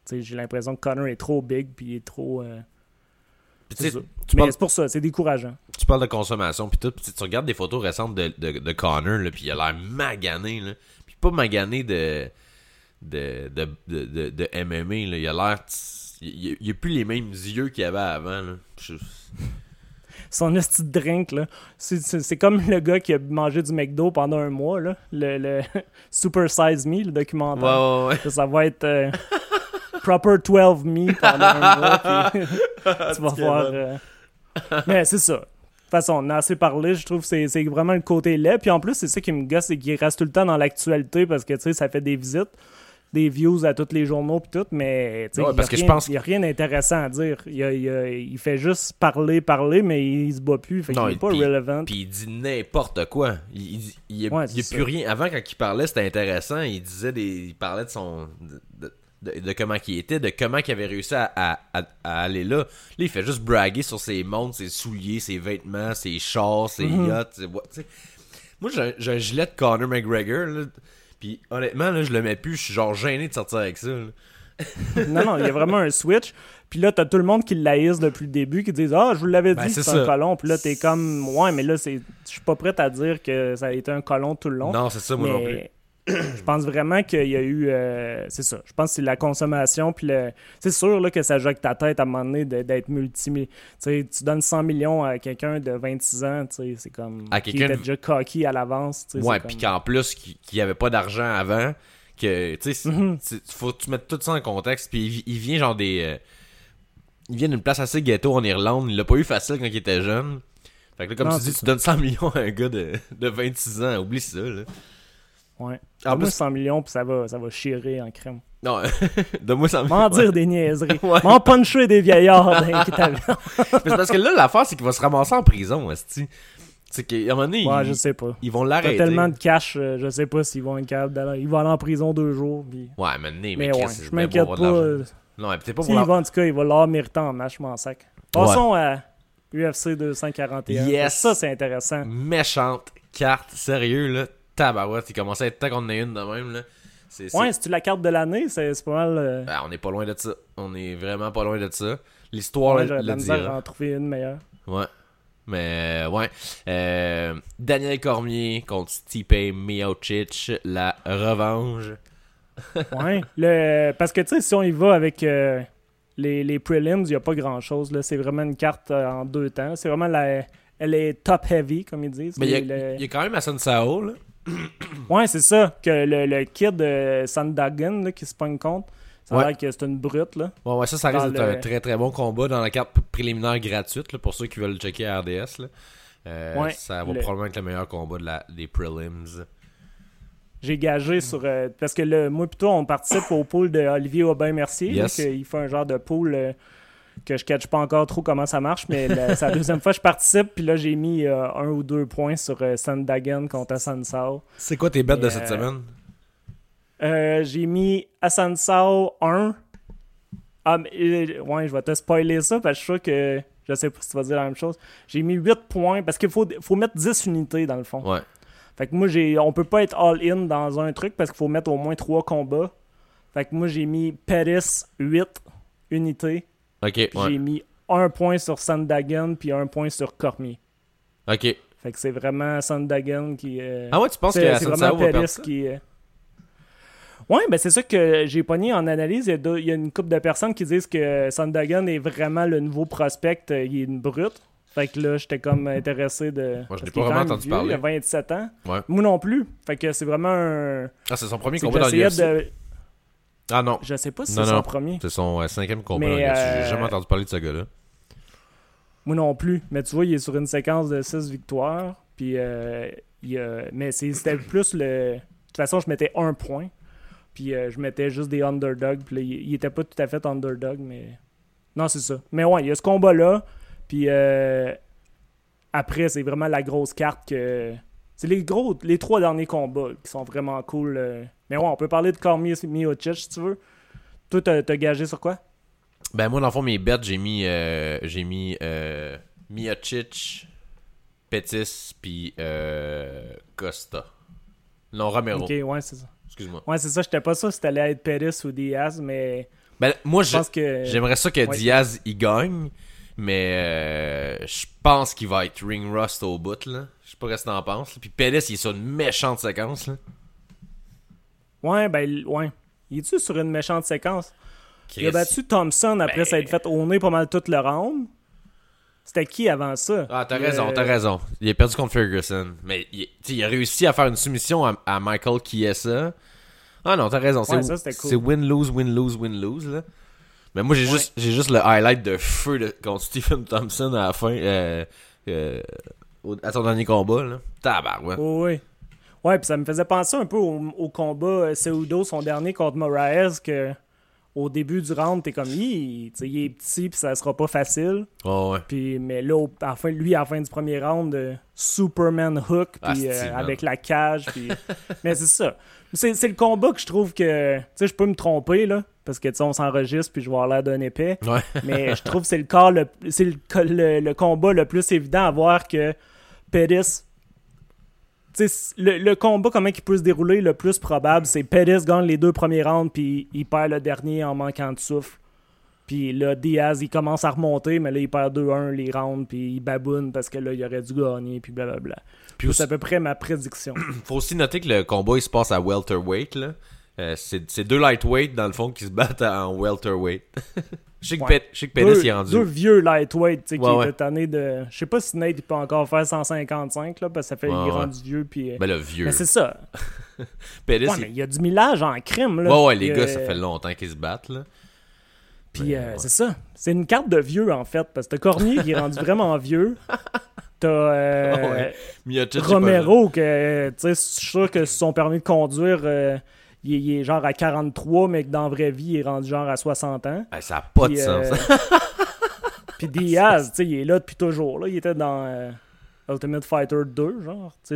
sais, j'ai l'impression que Connor est trop big, puis il est trop. euh, c'est parles- pour ça, c'est décourageant. tu parles de consommation puis tout, puis tu regardes des photos récentes de, de, de Connor puis il a l'air magané là, puis pas magané de de de, de, de, MMA là, il a l'air il, il a plus les mêmes yeux qu'il avait avant là. Je- Son petit drink, là. C'est- comme le gars qui a mangé du McDo pendant un mois, là. Le, le Super Size Me, le documentaire. Ouais ouais ouais. Ça, va être euh, Proper 12 Me pendant un mois. puis tu vas voir. euh, Mais c'est ça. De toute façon, on a assez parlé. Je trouve que c'est- c'est vraiment le côté laid. Puis en plus, c'est ça qui me gosse, c'est qu'il reste tout le temps dans l'actualité parce que, tu sais, ça fait des visites, des views à tous les journaux puis tout, mais, il y a rien- pense- il y a rien d'intéressant à dire. Il, a- il a- il fait juste parler, parler, mais il, se bat plus. Fait qu'il Non, il- pas puis- relevant. Puis il dit n'importe quoi. Il, il, il, y a, Ouais, plus rien. Avant, quand il parlait, c'était intéressant. Il disait des. Il parlait de son. De, de- de comment il était, de comment il avait réussi à, à- à- à aller là. Là, il fait juste braguer sur ses montres, ses souliers, ses vêtements, ses chars, ses yachts. ses vo- tu sais. Moi, j'ai un- gilet de Conor McGregor. Là, puis honnêtement, là, je le mets plus. Je suis genre gêné de sortir avec ça. là. non, non, il y a vraiment un switch. Puis là, t'as tout le monde qui l'haïsse depuis le début, qui disent Ah, je vous l'avais dit, Ben, c'est c'est un ça. colon. Puis là, t'es comme Ouais, mais là, c'est je suis pas prêt à dire que ça a été un colon tout le long. Non, c'est ça, moi non plus. mais je pense vraiment qu'il y a eu. euh, c'est ça. Je pense que c'est la consommation. Puis le... c'est sûr là, que ça joue avec ta tête à un moment donné d'être multi. Tu donnes 100 millions à quelqu'un de 26 ans, c'est comme. À qui quelqu'un était de- déjà cocky à l'avance. Ouais, puis comme- qu'en plus, qu'il n'y avait pas d'argent avant, que, tu sais, Mhm. faut que tu mettes tout ça en contexte, puis il, vi- il vient genre des... euh, il vient d'une place assez ghetto en Irlande, il l'a pas eu facile quand il était jeune. Fait que là, comme Non, tu dis, tu donnes 100 millions à un gars de, de 26 ans, oublie ça, là. Ouais. En plus, 100 millions, puis ça va, ça va en crème. non, donne-moi 100 millions. M'en dire des niaiseries. Ouais. M'en puncher des vieillards. Mais c'est parce que là, l'affaire, c'est qu'il va se ramasser en prison, esti. C'est qu'à un moment donné, Ouais, ils, je sais pas. ils vont l'arrêter. tellement de cash, euh, je sais pas s'ils vont être capables d'aller. Ils vont aller en prison deux jours. Puis... Ouais, mais, mais, Mais ouais, je m'inquiète pour pas. euh, Non, mais peut-être pas pour S'il l'argent. va, en tout cas, il va l'avoir mérité en match, je m'en sac. Passons à UFC 241. Yes. Ça, c'est intéressant. méchante carte, sérieux là, tabarouette, il commençait à être temps qu'on en ait une de même là. C'est, Ouais, si tu la carte de l'année, c'est c'est pas mal. euh, Ben, on est pas loin de ça. On est vraiment pas loin de ça. L'histoire ouais, le, dira. en trouver une meilleure. Ouais. Mais ouais. Euh, Daniel Cormier contre Stipe Miocic, la revanche. Ouais. le... Parce que, tu sais, si on y va avec euh, les, les prelims, il n'y a pas grand-chose. là. C'est vraiment une carte euh, en deux temps. C'est vraiment la... Elle est top-heavy, comme ils disent. Mais il y, Le- y a quand même Hassan Sao là. Ouais, c'est ça. Que le, le kid de Sandagen là, qui se pogne contre, ça a Ouais. l'air que c'est une brute. Là. Ouais, ouais, ça, ça le- un très très bon combat dans la carte préliminaire gratuite là, pour ceux qui veulent checker à RDS. Là. Euh, Ouais, ça va le- probablement être le meilleur combat de la, des prelims. J'ai gagé sur. euh, parce que le, moi, plutôt, on participe au pool de Olivier Aubin-Mercier. Yes. il fait un genre de pool euh, que je catch pas encore trop comment ça marche, mais la- c'est la deuxième fois que je participe. Puis là, j'ai mis euh, un ou deux points sur euh, Sandagen contre Hassan Sao. C'est quoi tes bêtes de Et, cette euh, semaine? Euh, j'ai mis Hassan Sao 1, Ah, mais, euh, ouais, je vais te spoiler ça parce que je suis sûr que. Je sais pas si tu vas dire la même chose. J'ai mis 8 points parce qu'il faut, faut mettre 10 unités dans le fond. Ouais. Fait que moi, j'ai, on peut pas être all-in dans un truc parce qu'il faut mettre au moins 3 combats. Fait que moi, j'ai mis Pettis 8 unités. Ouais. J'ai mis 1 point sur Sandagan puis 1 point sur Cormier. Ok. Fait que c'est vraiment Sandagan qui. euh, Ah ouais, tu penses que c'est vraiment ça? qui. euh, Ouais, ben c'est ça que j'ai pogné en analyse. Il y a, deux- il y a une couple de personnes qui disent que Sandagan est vraiment le nouveau prospect. euh, Il est une brute. Fait que là, j'étais comme intéressé de. Moi, je qu'il pas vraiment entendu vieux, parler. Il a 27 ans. Ouais. Moi non plus. Fait que c'est vraiment un. Ah, c'est son premier combat dans l'UFC? de. Ah non, Je sais pas si c'est non. son premier. c'est son euh, cinquième combat Mais. J'ai euh, jamais entendu parler de ce gars-là. Moi non plus. Mais tu vois, il est sur une séquence de 6 victoires. Puis, euh, il a- mais c'était plus le. De toute façon, je mettais un point. Puis, euh, je mettais juste des underdogs. Puis, là, il, il était pas tout à fait underdog, mais. Non, c'est ça. Mais ouais, il y a ce combat-là. Puis, euh, après, c'est vraiment la grosse carte que. C'est les gros, les trois derniers combats qui sont vraiment cool. Mais ouais, on peut parler de Cormier Miocic si tu veux. Toi, t'as gagé sur quoi? Ben moi, dans le fond, mes bets, j'ai mis, euh, j'ai mis euh, Miocic, Pettis, puis euh, Costa. Non, Romero. Ok, ouais, c'est ça. Excuse-moi. Ouais, c'est ça. J'étais pas sûr si t'allais être Pettis ou Diaz, mais Ben, moi, je pense que. j'aimerais ça que Ouais. Diaz y gagne, mais euh, je pense qu'il va être ring rust au bout, là. Je sais pas ce que t'en penses. Puis Pettis, il est sur une méchante séquence, là. Ouais, ben, il- ouais. Il est-tu sur une méchante séquence? Il a battu Thompson après Ben- s'être fait au nez pas mal tout le round. C'était qui avant ça? Ah, t'as raison, euh, t'as raison. Il a perdu contre Ferguson. Mais il, tu sais, il a réussi à faire une soumission à, à Michael Chiesa. Ah non, t'as raison. C'est Ouais, cool. win-lose, win-lose, win-lose. là. Mais moi, j'ai Ouais. juste, j'ai juste le highlight de feu de- contre Stephen Thompson à la fin. euh, euh, à son dernier combat. Là. Tabarouette. Oh, oui. Ouais, puis ça me faisait penser un peu au, au combat euh, Cejudo, son dernier contre Moraes, que au début du round, t'es comme, il, il est petit, puis ça sera pas facile. Oh, ouais. Puis, mais là, au- à la fin, lui, à la fin du premier round, euh, Superman Hook, puis euh, avec la cage. Puis... mais c'est ça. C'est, le combat que je trouve que. Tu sais, je peux me tromper, là, parce que, tu sais, on s'enregistre, puis je vais avoir l'air d'un épais. Ouais. mais je trouve que c'est le, corps le, c'est le, co- le- le combat le plus évident à voir que Pettis. Le, le combat, comment il peut se dérouler le plus probable, c'est Pettis gagne les deux premiers rounds, puis il perd le dernier en manquant de souffle. Puis là, Diaz, il commence à remonter, mais là, il perd 2-1 les rounds, puis il baboune parce que là, il aurait dû gagner, puis blablabla. Puis C'est à peu près ma prédiction. Faut aussi noter que le combat il se passe à welterweight là. Euh, c'est c'est deux lightweight dans le fond qui se battent en welterweight. Je sais que, Ouais. Deux, il est rendu. deux vieux lightweight, tu sais, Ouais, qui ouais. étaient tannés de... Je sais pas si Nate il peut encore faire 155, là, parce que ça fait qu'il est rendu vieux, puis... euh, Ben le vieux. Mais c'est ça. Ouais, il- mais il y a du millage en crime, là. ouais ouais les Il gars ça fait longtemps qu'ils se battent là. Puis Mais, euh, c'est ça. C'est une carte de vieux, en fait, parce que t'as Cormier qui est rendu vraiment vieux. T'as euh, il est Romero, que, tu sais, je suis sûr que son permis de conduire, euh, il, est, il est genre à 43, mais que dans la vraie vie, il est rendu genre à 60 ans. Hey, ça a pas de sens. euh, Puis Diaz, tu sais, il est là depuis toujours. Là. Il était dans euh, Ultimate Fighter 2, genre. Ça-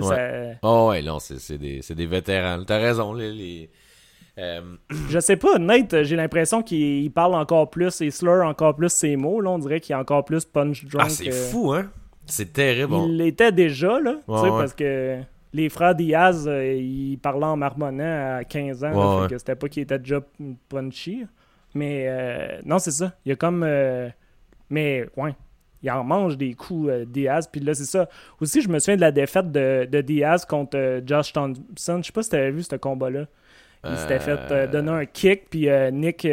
Oh ouais, non, c'est des, des vétérans. T'as raison, les. les euh, Je sais pas, Nate, j'ai l'impression qu'il il parle encore plus, il slur encore plus ses mots. Là. On dirait qu'il est encore plus punch drunk. ah, c'est fou, hein? C'est terrible. Il l'était déjà, là, tu Ouais, sais, ouais. parce que les frères Diaz, euh, ils parlaient en marmonnant à 15 ans, là, Ouais, fait ouais. que c'était pas qu'il était déjà punchy. Mais euh, non, c'est ça. Il y a comme. euh, mais, ouais. Il en mange des coups, euh, Diaz. Puis là, c'est ça. Aussi, je me souviens de la défaite de, de Diaz contre euh, Josh Thompson. Je sais pas si t'avais vu ce combat-là. Il s'était fait donner un kick, puis Nick,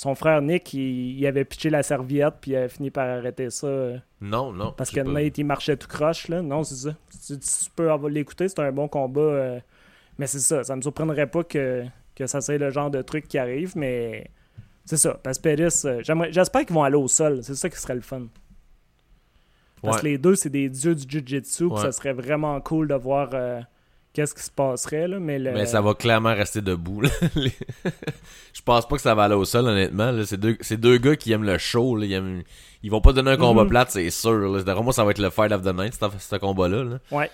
son frère Nick, il, il avait pitché la serviette, puis il a fini par arrêter ça. Non, non. parce que Nate, il marchait tout croche, là. Non, c'est ça. Si, tu peux l'écouter, c'est un bon combat. euh, Mais c'est ça. Ça me surprendrait pas que, que ça soit le genre de truc qui arrive, mais c'est ça. Parce que Pettis, euh, j'espère qu'ils vont aller au sol. C'est ça qui serait le fun. Parce Ouais. que les deux, c'est des dieux du Jiu-Jitsu, Ouais. ça serait vraiment cool de voir euh, qu'est-ce qui se passerait, là. Mais, le- Mais ça va clairement rester debout. là. Les- je pense pas que ça va aller au sol, honnêtement. là. C'est deux, c'est deux gars qui aiment le show. là. Ils, aiment- ils vont pas donner un combat Mhm. plate, c'est sûr. là. D'après moi, ça va être le fight of the night, ce, combat-là. là. Ouais.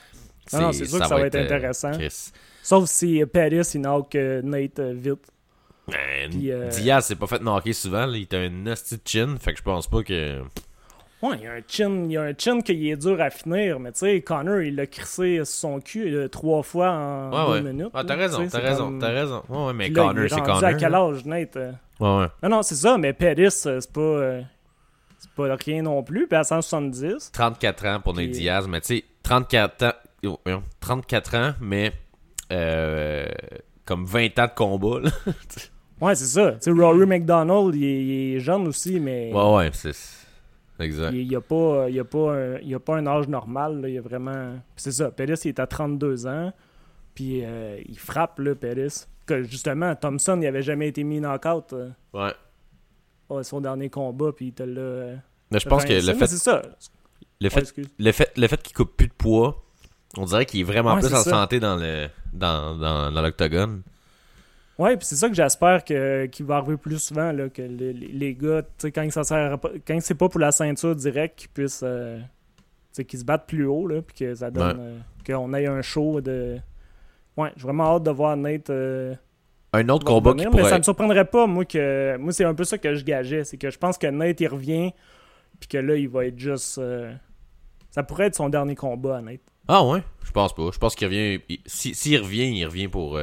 Non, non, c'est sûr que ça va être intéressant. Chris. Sauf si euh, Pettis, il knock euh, Nate euh, vite. Puis, euh, Diaz s'est pas fait knocker souvent. là. Il était un nasty chin. Fait que je pense pas que. Ouais, il y a un chin, il y a un chin qui est dur à finir, mais tu sais, Connor, il l'a crissé sur son cul euh, trois fois en Ouais, deux ouais. minutes. Ah, t'as raison, t'as raison, comme- t'as raison. Ouais, ouais, mais là, Connor, est c'est Connor. à quel âge, Nate? euh? Ouais, ouais. Non, non, c'est ça, mais Pettis, euh, c'est pas, euh, c'est pas rien non plus, puis à 170. 34 ans pour Nate Puis- Diaz, mais tu sais, 34 ans. oh, voyons, 34 ans, mais. euh, comme 20 ans de combat, là. Ouais, c'est ça. Tu sais, Rory McDonald, il est, il est jeune aussi, mais Ouais, ouais, c'est. Exact. il, il y a pas, il y a pas, un, il y a pas un âge normal. là, il y a vraiment. C'est ça. Pettis, il est à 32 ans, puis euh, il frappe, là, Pettis. Que justement, Thompson, il avait jamais été mis knockout euh, Ouais. à son dernier combat, puis il te l'a. euh, Mais je pense que le fait, c'est ça. le fait, le fait, le fait qu'il coupe plus de poids, on dirait qu'il est vraiment Ouais, plus en ça. santé dans le dans, dans, dans l'octogone. Ouais, puis c'est ça que j'espère que qu'il va arriver plus souvent là, que les, les- gars, tu sais, quand ça sert pas- quand c'est pas pour la ceinture direct, qu'ils puissent euh, qu'ils se battent plus haut là, puis que ça donne euh, qu'on ait un show de Ouais, j'ai vraiment hâte de voir Nate euh, Un autre combat qui revenir, mais ça pourrait. me surprendrait pas moi que moi c'est un peu ça que je gageais, c'est que je pense que Nate il revient puis que là il va être juste ça pourrait être son dernier combat à Nate. Ah ouais? Je pense pas. Je pense qu'il revient. il- si- S'il revient, il revient pour.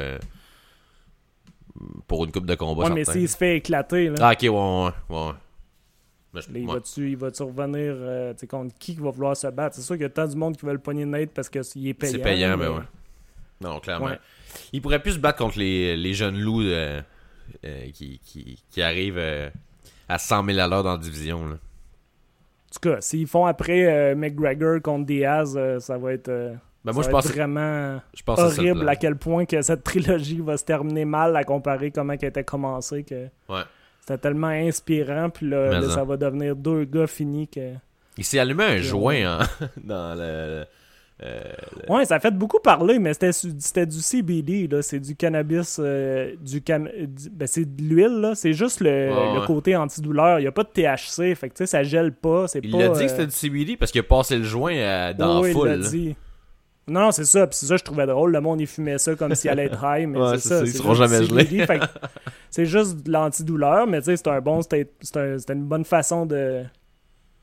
Pour une coupe de combat. Ouais, mais s'il se fait éclater là. Ah, ok, ouais, ouais, ouais. Mais je- il ouais. va-tu revenir euh, contre qui qui va vouloir se battre? C'est sûr qu'il y a tant du monde qui veut le pogner Nate parce qu'il est payant. C'est payant, mais- ben ouais. Non, clairement. Ouais. Il pourrait plus se battre contre les, les jeunes loups euh, euh, qui, qui, qui arrivent à 100 000 à l'heure dans la division. Là. En tout cas, s'ils font après McGregor contre Diaz, ça va être, euh, Ben, ça moi, je pense, être vraiment je pense horrible à quel point que cette trilogie va se terminer mal à comparer comment elle était commencée. Que Ouais. C'était tellement inspirant, puis là, ça. va devenir deux gars finis que... Il s'est allumé un joint en- dans le. euh, Ouais, ça a fait beaucoup parler, mais c'était du CBD, là. C'est du cannabis, euh, du, ben, c'est de l'huile, là. C'est juste le, le ouais. côté antidouleur. Il n'y a pas de THC, fait que, ça gèle pas. Il pas, l'a dit euh, que c'était du CBD parce qu'il a passé le joint euh, dans oui, la foule. il l'a dit. Non, non, c'est ça. Puis c'est ça, je trouvais drôle. Le monde, il fumait ça comme s'il allait être high. Mais Ouais, c'est c'est ça. ça, ils c'est seront jamais gelés. C'est juste de l'antidouleur. Mais tu sais, c'est un bon. C'était un- c'était une bonne façon de,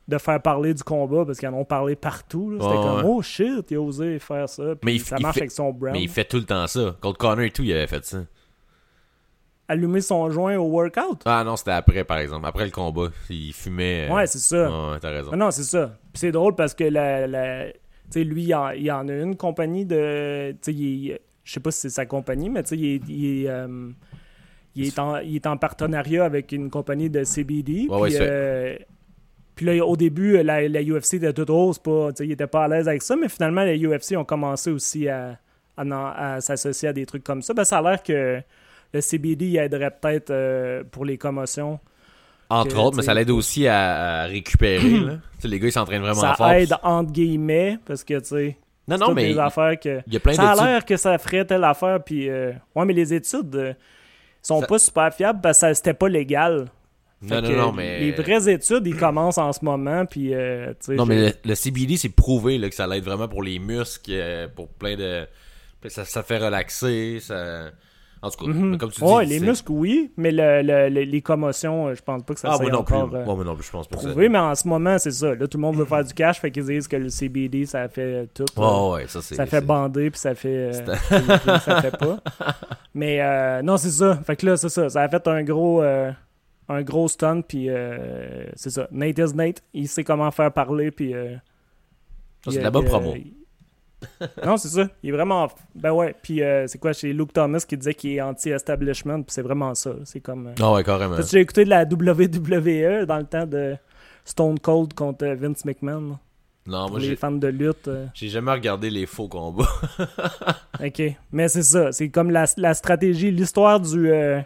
de faire parler du combat parce qu'ils en ont parlé partout. là. C'était comme, ouais. oh shit, il a osé faire ça. Puis Mais ça il marche fait- avec son brand. Mais il fait tout le temps ça. Contre Connor et tout, il avait fait ça. Allumer son joint au workout? Ah non, c'était après, par exemple. Après le combat. Il fumait. Ouais, c'est ça. Ouais, t'as raison. Ah non, c'est ça. Puis c'est drôle parce que la, sais, lui, il en, il en a une compagnie de. Je sais pas si c'est sa compagnie, mais tu sais, il est. Il euh, il est en, il est en partenariat avec une compagnie de CBD. Ouais, puis, euh, puis là, au début, la, la UFC était toute rose, pas, tu sais, il était pas à l'aise avec ça, mais finalement, les UFC ont commencé aussi à, à, s'associer à des trucs comme ça. Ben, ça a l'air que le CBD aiderait peut-être euh, pour les commotions. Entre autres, mais ça l'aide aussi à, à récupérer. là. Tu sais, les gars, ils s'entraînent vraiment ça fort. aide entre guillemets, parce que, tu sais, Non, c'est non, toutes mais des il affaires que... il y a plein Ça a d'études. l'air que ça ferait telle affaire, puis... euh, Ouais, mais les études euh, sont Ça- pas super fiables parce que ça- c'était pas légal. Non, Fait non, que non, mais. Les vraies études, ils commencent en ce moment, puis... euh, tu sais, Non, mais le, le CBD, c'est prouvé là, que ça l'aide vraiment pour les muscles, euh, pour plein de. Ça, ça fait relaxer, ça. En tout cas, Mhm. mais comme tu Ouais, dis. les c'est- muscles, oui, mais le- le- le- les commotions, euh, je pense pas que ça Ah, soit moi non plus. euh, Ouais, moi non plus, je pense pas prouvé, mais en ce moment, c'est ça. Là, tout le monde veut faire du cash, fait qu'ils disent que le CBD, ça fait tout. Ouais, là. ouais, ouais, ça c'est. Ça fait bander, puis ça fait. euh, ça fait pas. Mais euh, non, c'est ça. Fait que là, c'est ça. Ça a fait un gros. euh, un gros stun, puis euh, c'est ça. Nate is Nate. Il sait comment faire parler, puis. euh, c'est de la bonne promo. il- non, c'est ça. Il est vraiment. Ben ouais. Puis euh, c'est quoi, chez Luke Thomas qui disait qu'il est anti-establishment, puis c'est vraiment ça. C'est comme. euh, Ah, ouais, carrément. Déjà écouté de la WWE dans le temps de Stone Cold contre Vince McMahon? Non, Pour moi, les j'ai fans de lutte. euh. j'ai jamais regardé les faux combats. OK. Mais c'est ça. C'est comme la, la stratégie, l'histoire du, euh,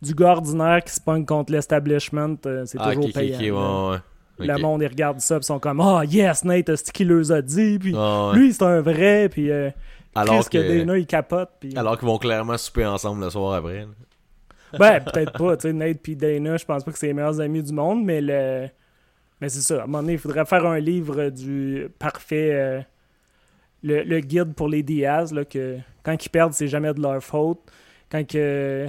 du gars ordinaire qui se pogne contre l'establishment. euh, c'est ah, toujours ok, ok, payant. ouais, Le monde, ils regardent ça, puis ils sont comme « Ah, yes, Nate, c'est ce qu'il leur a dit. » Puis Ah, ouais. lui, c'est un vrai. Puis euh, alors Chris, que que, Dana, il capote. Puis... alors qu'ils vont clairement souper ensemble le soir après. là. Ben, peut-être pas. Tu sais, Nate puis Dana, je pense pas que c'est les meilleurs amis du monde, mais le... Mais c'est ça. À un moment donné, il faudrait faire un livre du parfait... euh, Le, le guide pour les Diaz, là, que quand ils perdent, c'est jamais de leur faute. Quand que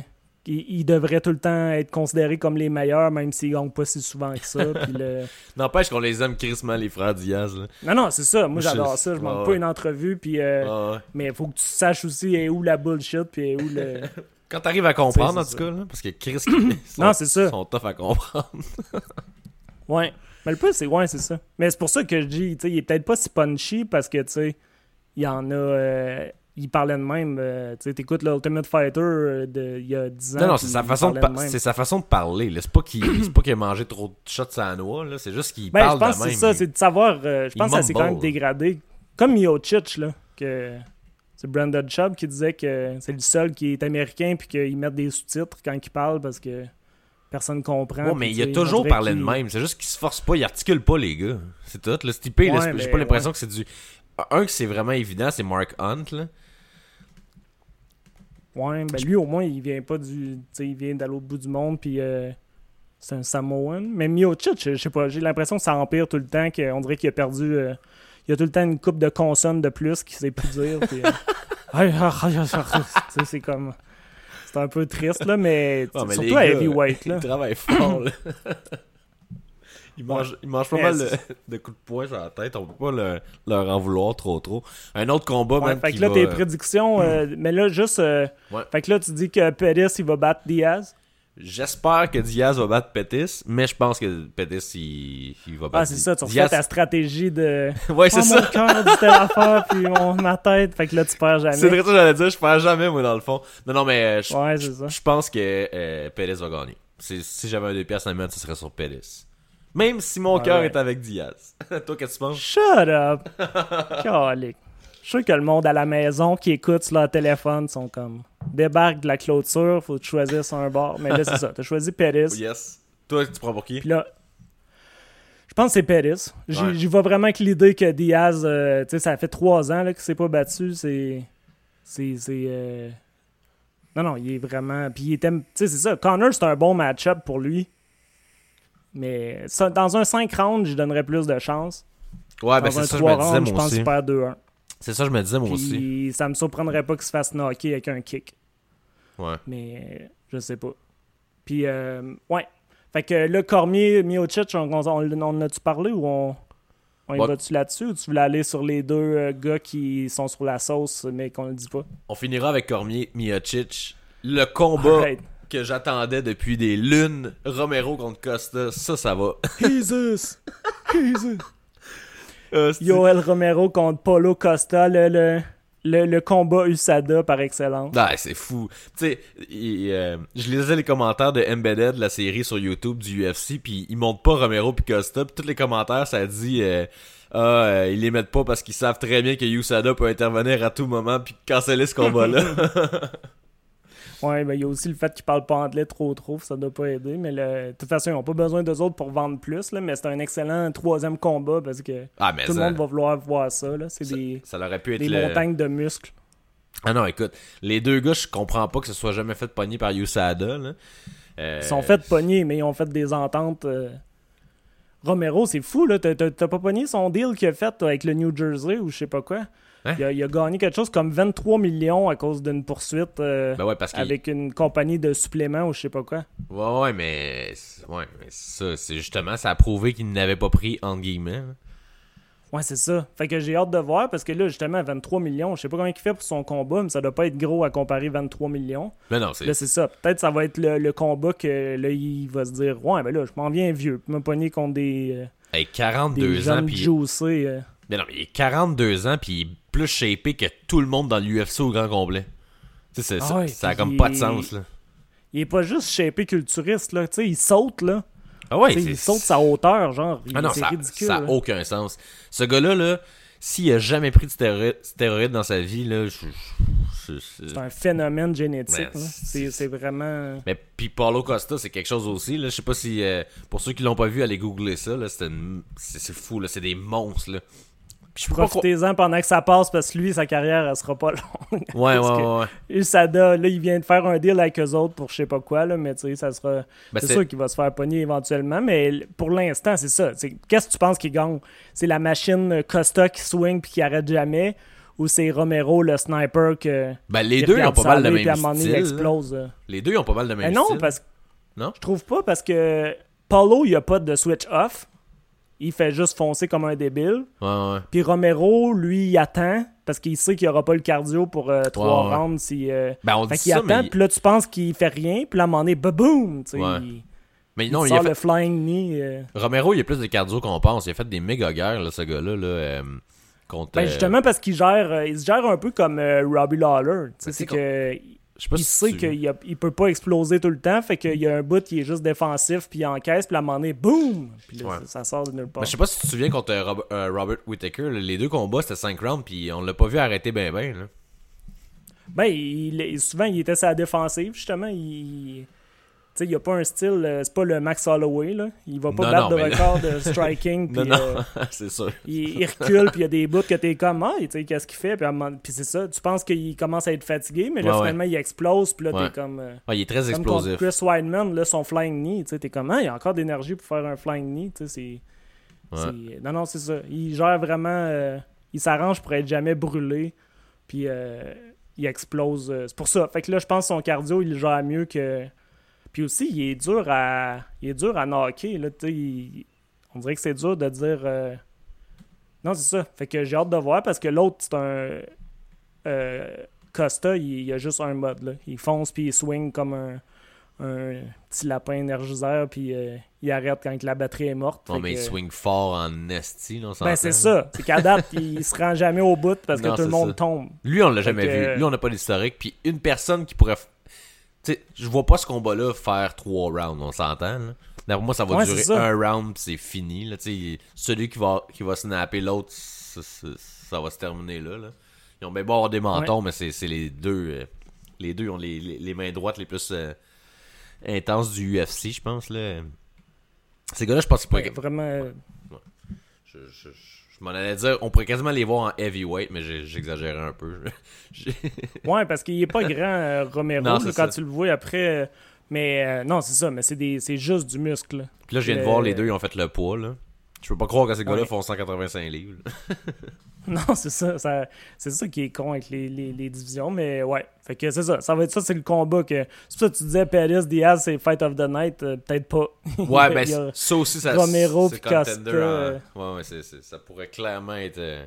ils, ils devraient tout le temps être considérés comme les meilleurs, même s'ils gagnent pas si souvent que ça. le... N'empêche qu'on les aime crissement, les frères Diaz. Là. Non, non, c'est ça. Moi, j'adore ça. Je manque pas ouais. une entrevue. Puis, euh, Ah ouais. Mais il faut que tu saches aussi est où la bullshit, puis où le. Quand t'arrives à comprendre, en tout cas, là, parce que Chris, sont, Non, c'est ça. sont tough à comprendre. Ouais. Mais le plus, c'est ouais, c'est ça. Mais c'est pour ça que je dis, tu sais, il est peut-être pas si punchy parce que, tu sais, il y en a. euh, il parlait de même. euh, tu sais, t'écoutes l'Ultimate Fighter euh, de, il y a 10 ans. Non, non, c'est sa façon de, pa- c'est sa façon de parler. là. C'est pas qu'il c'est pas qu'il a mangé trop de shots à la noix, là. C'est juste qu'il Ben, je parle pense de que même. c'est ça, c'est de savoir. euh, je pense que ça s'est quand même dégradé. Comme Miocic, là, que c'est Brandon Chubb qui disait que c'est le seul qui est américain puis qu'ils mettent des sous-titres quand il parle parce que personne comprend. Ouais, puis, mais il a toujours parlé de qu'il- même. C'est juste qu'il se force pas, il articule pas, les gars. C'est tout. Ouais, c'est- j'ai pas l'impression que c'est du. Un que c'est vraiment évident, c'est Mark Hunt, là. Ouais, ben lui au moins il vient pas du. Il vient de l'autre bout du monde puis euh, c'est un Samoan. Mais Miocic, je sais pas, j'ai l'impression que ça empire tout le temps, qu'on dirait qu'il a perdu. euh, il y a tout le temps une coupe de consonnes de plus qu'il sait plus dire. euh, c'est comme. C'est un peu triste là, mais, Ah, mais surtout à heavyweight là. Il travaille fort, là. Il mange, il mange pas mal de, de coups de poing sur la tête. On peut pas le- leur en vouloir trop trop. Un autre combat, Ouais, même. fait que là, va- tes prédictions, euh, mais là, juste. euh, Ouais. Fait que là, tu dis que Pettis, il va battre Diaz? J'espère que Diaz va battre Pettis, mais je pense que Pettis, il, il va battre Ah, c'est ça, tu refais Diaz. ta stratégie de. Ouais, c'est oh, ça. mon cœur dit telle affaire, puis mon, ma tête. Fait que là, tu perds jamais. C'est vrai ça que j'allais dire, je perds jamais, moi, dans le fond. Non, non, mais euh, je, Ouais, je pense que euh, Pettis va gagner. Si j'avais un deux pièces à mettre, ce serait sur Pettis. Même si mon cœur ouais. est avec Diaz. Toi, qu'est-ce que tu penses? Shut up! Calique. Je suis sûr que le monde à la maison qui écoute sur leur téléphone sont comme débarque de la clôture, faut que tu choisisses un bord. Mais là, c'est ça. T'as choisi Pettis. Yes. Toi, tu prends pour qui? Puis là, je pense que c'est Pettis. J'y Ouais. vois vraiment avec l'idée que Diaz, euh, tu sais, ça fait trois ans là, qu'il s'est pas battu. C'est. C'est. c'est, euh, Non, non, il est vraiment. Puis il était. Tu sais, c'est ça. Connor, c'est un bon match-up pour lui. Mais ça, dans un 5 rounds, je donnerais plus de chance. Ouais, ben dans c'est un ça, je 3 me disais, je pense aussi. qu'il perd 2-1. C'est ça, je me disais, moi aussi. Puis ça me surprendrait pas qu'il se fasse knocker avec un kick. Ouais. Mais je sais pas. Puis, euh, ouais. Fait que là, Cormier, Miocic, on, on, on en a-tu parlé ou on, on y Ouais. va-tu là-dessus ou tu voulais aller sur les deux euh, gars qui sont sur la sauce mais qu'on le dit pas? On finira avec Cormier, Miocic. Le combat. Que j'attendais depuis des lunes. Romero contre Costa, ça, ça va. Jesus! Jesus! Euh, Yoel Romero contre Polo Costa, le, le, le, le combat USADA par excellence. Ah, c'est fou. Tu sais, euh, je lisais les commentaires de Embedded, la série sur YouTube du UFC, puis ils montrent pas Romero puis Costa, puis tous les commentaires, ça dit euh, ah, euh, ils les mettent pas parce qu'ils savent très bien que USADA peut intervenir à tout moment puis canceller ce combat-là. Ouais, ben il y a aussi le fait qu'ils parlent pas anglais trop trop, ça doit pas aider. Mais le- de toute façon, ils n'ont pas besoin d'eux autres pour vendre plus, là, mais c'est un excellent troisième combat parce que ah, tout le monde va vouloir voir ça. Là. C'est des, ça aurait pu être des le... montagnes de muscles. Ah non, écoute, les deux gars, je comprends pas que ce soit jamais fait pogner par USADA, là. Euh, Ils sont fait pogner, mais ils ont fait des ententes. euh. Romero, c'est fou, là. T'as pas pogné son deal qu'il a fait avec le New Jersey ou je sais pas quoi? Hein? Il, a, il a gagné quelque chose comme 23 millions à cause d'une poursuite euh, Ben ouais, parce qu'il... avec une compagnie de suppléments ou je sais pas quoi. Ouais, ouais, mais... Ouais, mais ça, c'est justement, ça a prouvé qu'il n'avait pas pris, entre guillemets. hein. Ouais, c'est ça. Fait que j'ai hâte de voir parce que là, justement, 23 millions, je sais pas combien il fait pour son combat, mais ça doit pas être gros à comparer 23 millions. Mais non, c'est... Là, c'est ça. Peut-être ça va être le, le combat que là, il va se dire Ouais, ben là, je m'en viens vieux. Puis me pogner contre des, euh, Hey, des 42 ans, jeunes puis... juicés. euh. Mais non, mais il est 42 ans, puis il est plus shapé que tout le monde dans l'UFC au grand complet. Tu sais, Ah ça, ouais, ça a comme pas de sens, là. Il est pas juste shapé culturiste, là. Tu sais, il saute, là. Ah ouais, il saute sa hauteur, genre. Ah non, c'est ridicule. ça a là. aucun sens. Ce gars-là, là, s'il a jamais pris de stéroïdes, stéroïdes dans sa vie, là, C'est un phénomène génétique, c'est- vraiment. Mais puis Paulo Costa, c'est quelque chose aussi. Là. Je sais pas si euh, pour ceux qui l'ont pas vu, allez googler ça. Là. C'est, une- fou, là. c'est des monstres. Là. Puis Profitez-en pendant que ça passe parce que lui, sa carrière, elle sera pas longue. Ouais, ouais, parce ouais. ouais. USADA, là, il vient de faire un deal avec eux autres pour je sais pas quoi, là, mais tu sais, ça sera. Ben, c'est sûr qu'il va se faire pogner éventuellement, mais pour l'instant, c'est ça. Qu'est-ce que tu penses qu'il gagne? C'est la machine euh, Costa qui swing puis qui arrête jamais ou c'est Romero, le sniper, que. Ben, les deux, ils ont pas mal de à même il style. explose. Les deux, ils ont pas mal de Mais même non, style. parce que. Non? Je trouve pas parce que Paulo, il a pas de switch off. Il fait juste foncer comme un débile. Ouais, ouais. Puis Romero, lui, il attend parce qu'il sait qu'il aura pas le cardio pour euh, trois Ouais, rounds. Si, euh, Ben, on Fait dit qu'il ça, attend, mais... puis là, tu penses qu'il fait rien, puis là, à un moment donné, Ouais. il, mais il non, il sort a fait... le flying knee. euh. Romero, il a plus de cardio qu'on pense. Il a fait des méga guerres, là, ce gars-là, là, euh, contre... Ben, justement, parce qu'il gère, il se gère un peu comme Robbie Lawler. Ben, c'est que pas il si sait tu- qu'il a- il peut pas exploser tout le temps, fait qu'il y a un bout qui est juste défensif, puis il encaisse, puis à un moment donné, boum! Puis là, Ouais. ça, ça sort de nulle part. Ben, je sais pas si tu te souviens contre euh, Rob- euh, Robert Whittaker, les deux combats, c'était 5 rounds, puis on l'a pas vu arrêter ben ben, là. Ben, il- souvent, il était sa défensive, justement. Il, il a pas un style, euh, c'est pas le Max Holloway, là. Il va pas Non, battre non, de là- record de striking, puis euh, c'est sûr. il, il recule, puis il y a des bouts que t'es comme, ah, qu'est-ce qu'il fait? Puis, c'est ça, tu penses qu'il commence à être fatigué, mais là, Ouais, finalement, il explose, puis là, Ouais. t'es comme... euh, Ouais, il est très Comme explosif. Chris Weidman, là, son flying knee, t'es comme, ah, il y a encore d'énergie pour faire un flying knee, tu sais, c'est... Non, non, c'est ça. Il gère vraiment... euh, il s'arrange pour être jamais brûlé, puis il explose. c'est pour ça. Fait que là, je pense que son cardio, il le gère mieux que... Puis aussi, il est dur à... Il est dur à knocker, là, il- On dirait que c'est dur de dire... euh, Non, c'est ça. Fait que j'ai hâte de voir, parce que l'autre, c'est un... euh, Costa, il, il a juste un mode. Là. Il fonce puis il swing comme un, un petit lapin énergiseur puis euh, il arrête quand la batterie est morte. Non, mais il swing fort en esti, là, on s'entend. Ben c'est ça. C'est qu'à date, il se rend jamais au bout parce que Non, tout le monde ça. tombe. Lui, on l'a jamais que- vu. Lui, on n'a pas d'historique. Puis une personne qui pourrait. Sais, je vois pas ce combat-là faire trois rounds, on s'entend. là. D'après moi, ça va Ouais, durer ça. un round, c'est fini. Là, celui qui va, qui va snapper l'autre, ça, ça- ça va se terminer là. là. Ils ont bien beau avoir des mentons, mais c'est c'est les deux. euh, les deux ont les, les- les mains droites les plus euh, intenses du UFC, je pense. là. Ces gars-là, je pense qu'ils pourraient. Ouais, vraiment. Je, je- je- je m'en allais dire, on pourrait quasiment les voir en heavyweight, mais j'exagérais un peu. Ouais, parce qu'il est pas grand, euh, Romero, Non, quand ça. tu le vois après. euh, Mais euh, non, c'est ça, mais c'est des- c'est juste du muscle. là. Puis là, je viens de voir les deux, ils ont fait le poids, là. Je peux pas croire que ces gars-là Ouais. font 185 livres. Non, c'est ça, ça- c'est ça qui est con avec les, les- les divisions, mais ouais. Fait que c'est ça, ça va être ça, c'est le combat que. C'est pour ça que tu disais Pettis, Diaz, c'est Fight of the Night, euh, peut-être pas. Ouais, ben a- ça aussi, ça Romero c'est puis euh. en- Ouais, ouais, ça pourrait clairement être, euh,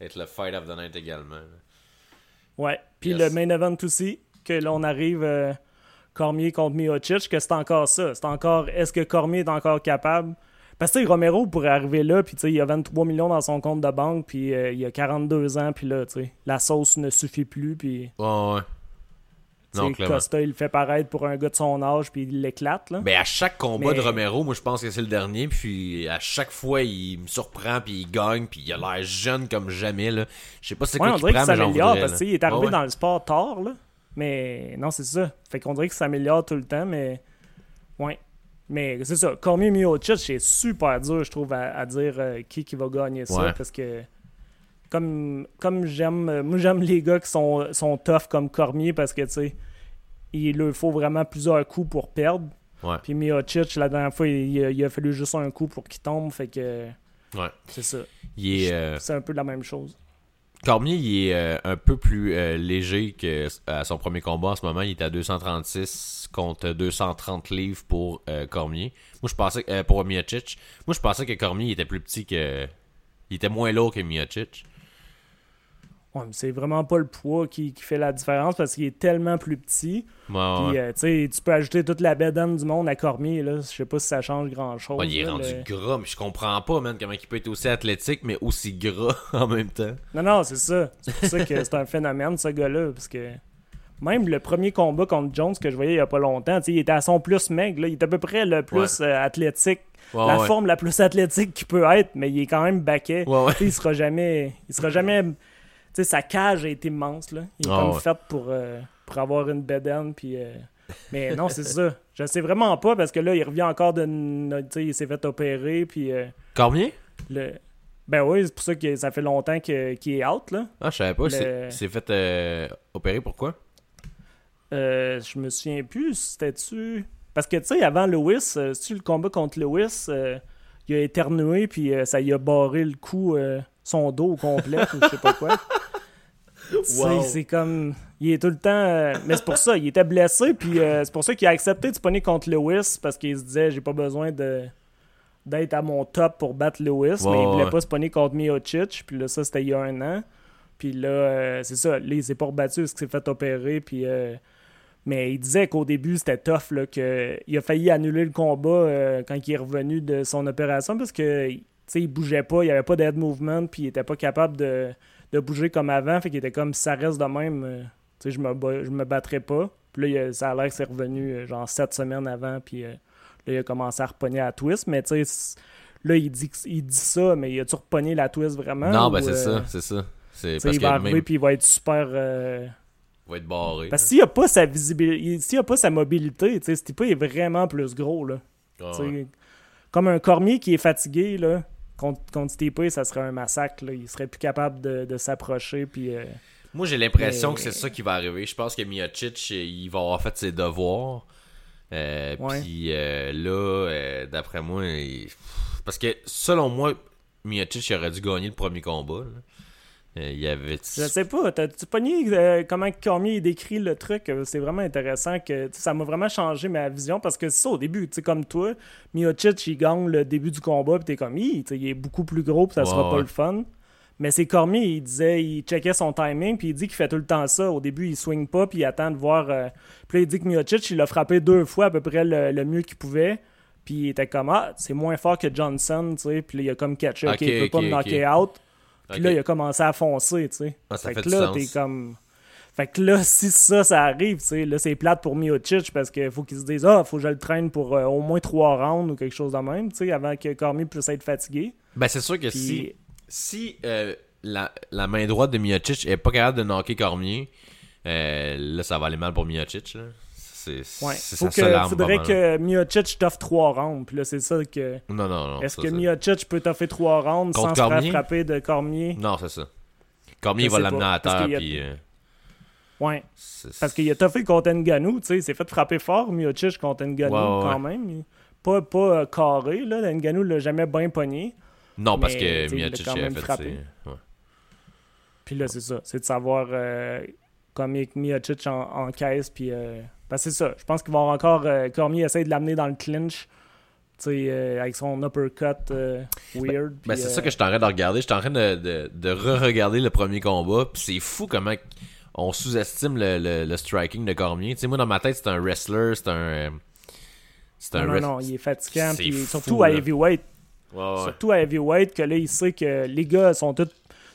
être le fight of the night également. là. Ouais. Puis Yes. le main event aussi, que là on arrive euh, Cormier contre Miocic, que c'est encore ça. C'est encore. Est-ce que Cormier est encore capable Parce que Romero pourrait arriver là, puis tu sais, il a 23 millions dans son compte de banque, puis euh, il a 42 ans, puis là, tu sais, la sauce ne suffit plus, puis. Ouais, ouais. Non. Costa, il le fait paraître pour un gars de son âge, puis il l'éclate, là. Ben, à chaque combat Mais- de Romero, moi, je pense que c'est le dernier. Puis à chaque fois, il me surprend, puis il gagne, puis il a l'air jeune comme jamais. Là. Je sais pas c'est Ouais, quoi on qu'il dirait prend, qu'il mais j'en voudrais. parce là. que il est arrivé Ouais, ouais. dans le sport tard, là. Mais non, c'est ça. Fait qu'on dirait qu'il s'améliore tout le temps, mais. Ouais. Mais c'est ça. Cormier Miocic, c'est super dur, je trouve, à, à dire euh, qui, qui va gagner ça. Ouais. Parce que. Comme, comme j'aime. euh, Moi, j'aime les gars qui sont, sont tough comme Cormier parce que, tu sais, il leur faut vraiment plusieurs coups pour perdre. Ouais. Puis Miocic, la dernière fois, il, il a, fallu juste un coup pour qu'il tombe. Fait que. Ouais. C'est ça. Euh, C'est un peu la même chose. Cormier, il est euh, un peu plus euh, léger que à son premier combat en ce moment. Il est à 236 contre 230 livres pour euh, Cormier. Moi, je pensais pour Miocic. Moi, je pensais que Cormier était plus petit que. Il était moins lourd que Miocic. Ouais, c'est vraiment pas le poids qui, qui fait la différence parce qu'il est tellement plus petit. Ouais, ouais. Puis, euh, tu peux ajouter toute la bédane du monde à Cormier, là. Je sais pas si ça change grand chose. Il est rendu gras, mais je comprends pas, man, comment il peut être aussi athlétique, mais aussi gras en même temps. Non, non, c'est ça. C'est pour ça que c'est un phénomène, ce gars-là. Parce que même le premier combat contre Jones que je voyais il y a pas longtemps, il était à son plus maigre, là. Il est à peu près le plus euh, athlétique. Ouais, la ouais. forme la plus athlétique qu'il peut être, mais il est quand même baquet. Ouais, il sera jamais. Il sera jamais. Tu sais, sa cage est immense, là. Il est Ah, comme ouais. fait pour, euh, pour avoir une bedaine, puis. euh, Mais non, c'est ça. Je sais vraiment pas parce que là, il revient encore de. Tu sais, il s'est fait opérer, puis. euh, Cormier? le... Ben oui, c'est pour ça que ça fait longtemps que- qu'il est out, là. Ah, je savais pas. Le- Il s'est fait euh, opérer, pourquoi? Euh, je me souviens plus, c'était-tu? Parce que, tu sais, avant Lewis, si le combat contre Lewis, il a éternué, puis ça y a barré le cou, son dos au complet, ou je sais pas quoi. C'est comme. Il est tout le temps. euh, Mais c'est pour ça, il était blessé, puis euh, c'est pour ça qu'il a accepté de se pogner contre Lewis, parce qu'il se disait, j'ai pas besoin de d'être à mon top pour battre Lewis, mais il voulait ouais. pas se pogner contre Miocic, puis là, ça, c'était il y a un an. Puis là, euh, c'est ça, là, il s'est pas rebattu parce qu'il s'est fait opérer, puis. Mais il disait qu'au début, c'était tough, là, que il a failli annuler le combat quand il est revenu de son opération parce que, il bougeait pas, il y avait pas d'aide movement, puis il était pas capable de, de bouger comme avant. Fait qu'il était comme, si ça reste de même, euh, tu sais, je me, je me battrai pas. Puis là, ça a l'air que c'est revenu, euh, genre, sept semaines avant, puis euh, là, il a commencé à repogner à la twist. Mais, tu sais, là, il dit, il dit ça, mais il a-tu repogné la twist vraiment? non, ben c'est euh, ça, c'est ça. C'est parce il va arriver, même, puis il va être super... euh, il va être barré. parce que s'il a pas sa visibilité, s'il a pas sa mobilité, tu sais, Stipe est vraiment plus gros, là. Ah, ouais. Comme un Cormier qui est fatigué, là, contre, contre Stipe, ça serait un massacre, là. Il serait plus capable de, de s'approcher, puis... euh, Moi, j'ai l'impression Mais- que c'est ça qui va arriver. Je pense que Miocic, il va avoir fait ses devoirs. Euh, Ouais. Puis euh, là, euh, d'après moi, il- parce que selon moi, Miocic aurait dû gagner le premier combat. là. Euh, il y avait. Je sais pas, t'as-tu pogné euh, comment Cormier décrit le truc? euh, C'est vraiment intéressant que ça m'a vraiment changé ma vision parce que c'est ça au début, tu sais, comme toi, Miocic il gagne le début du combat pis t'es comme, sais, il est beaucoup plus gros pis ça sera pas le fun. Mais c'est Cormier, il disait, il checkait son timing puis il dit qu'il fait tout le temps ça. Au début, il swing pas puis il attend de voir. euh, Puis là, il dit que Miocic, il l'a frappé deux fois à peu près le, le mieux qu'il pouvait. Puis il était comme, ah, c'est moins fort que Johnson, tu sais. Puis il a comme catché, ok, il peut pas me knocker out. Puis là, il a commencé à foncer, tu sais. Ah, ça fait, fait que là, t'es comme. Fait que là, si ça, ça arrive, tu sais, là, c'est plate pour Miocic parce qu'il faut qu'il se dise, ah, faut que je le traîne pour euh, au moins trois rounds ou quelque chose de même, tu sais, avant que Cormier puisse être fatigué. Ben, c'est sûr que Puis, si, si euh, la, la main droite de Miocic est pas capable de knocker Cormier, euh, là, ça va aller mal pour Miocic. là. C'est ouais, faut seule que, faudrait que Miocic t'offre trois rounds. Puis là, c'est ça que. Non, non, non. Est-ce ça, que ça- Miocic peut t'offrir trois rounds Contre sans se faire frapper de Cormier? Non, c'est ça. Cormier va l'amener à terre, a- puis. euh, Ouais. Parce qu'il a toffé contre Nganou, tu sais, il s'est fait frapper fort, Miocic contre Nganou, Ouais, ouais, quand même. Pas, pas euh, carré, là. Nganou l'a jamais bien pogné. Non, parce Mais, que Miocic quand a même fait frappé. ouais. Puis là, c'est ça. C'est de savoir euh, combien Miocic en, en caisse. Puis, euh, parce que c'est ça. Je pense qu'il va avoir encore. euh, Cormier essayer de l'amener dans le clinch. Tu sais, euh, avec son uppercut euh, weird. Ben, c'est euh, ça que je suis en train de regarder. Je suis en train de, de, de re-regarder le premier combat. Puis c'est fou comment on sous-estime le, le, le striking de Cormier. Tu sais, moi, dans ma tête, c'est un wrestler, c'est un. euh, C'est un Non, non, non, il est fatigant. Fou, surtout à heavyweight. Ouais, ouais. Surtout à heavyweight, que là, il sait que les gars sont tous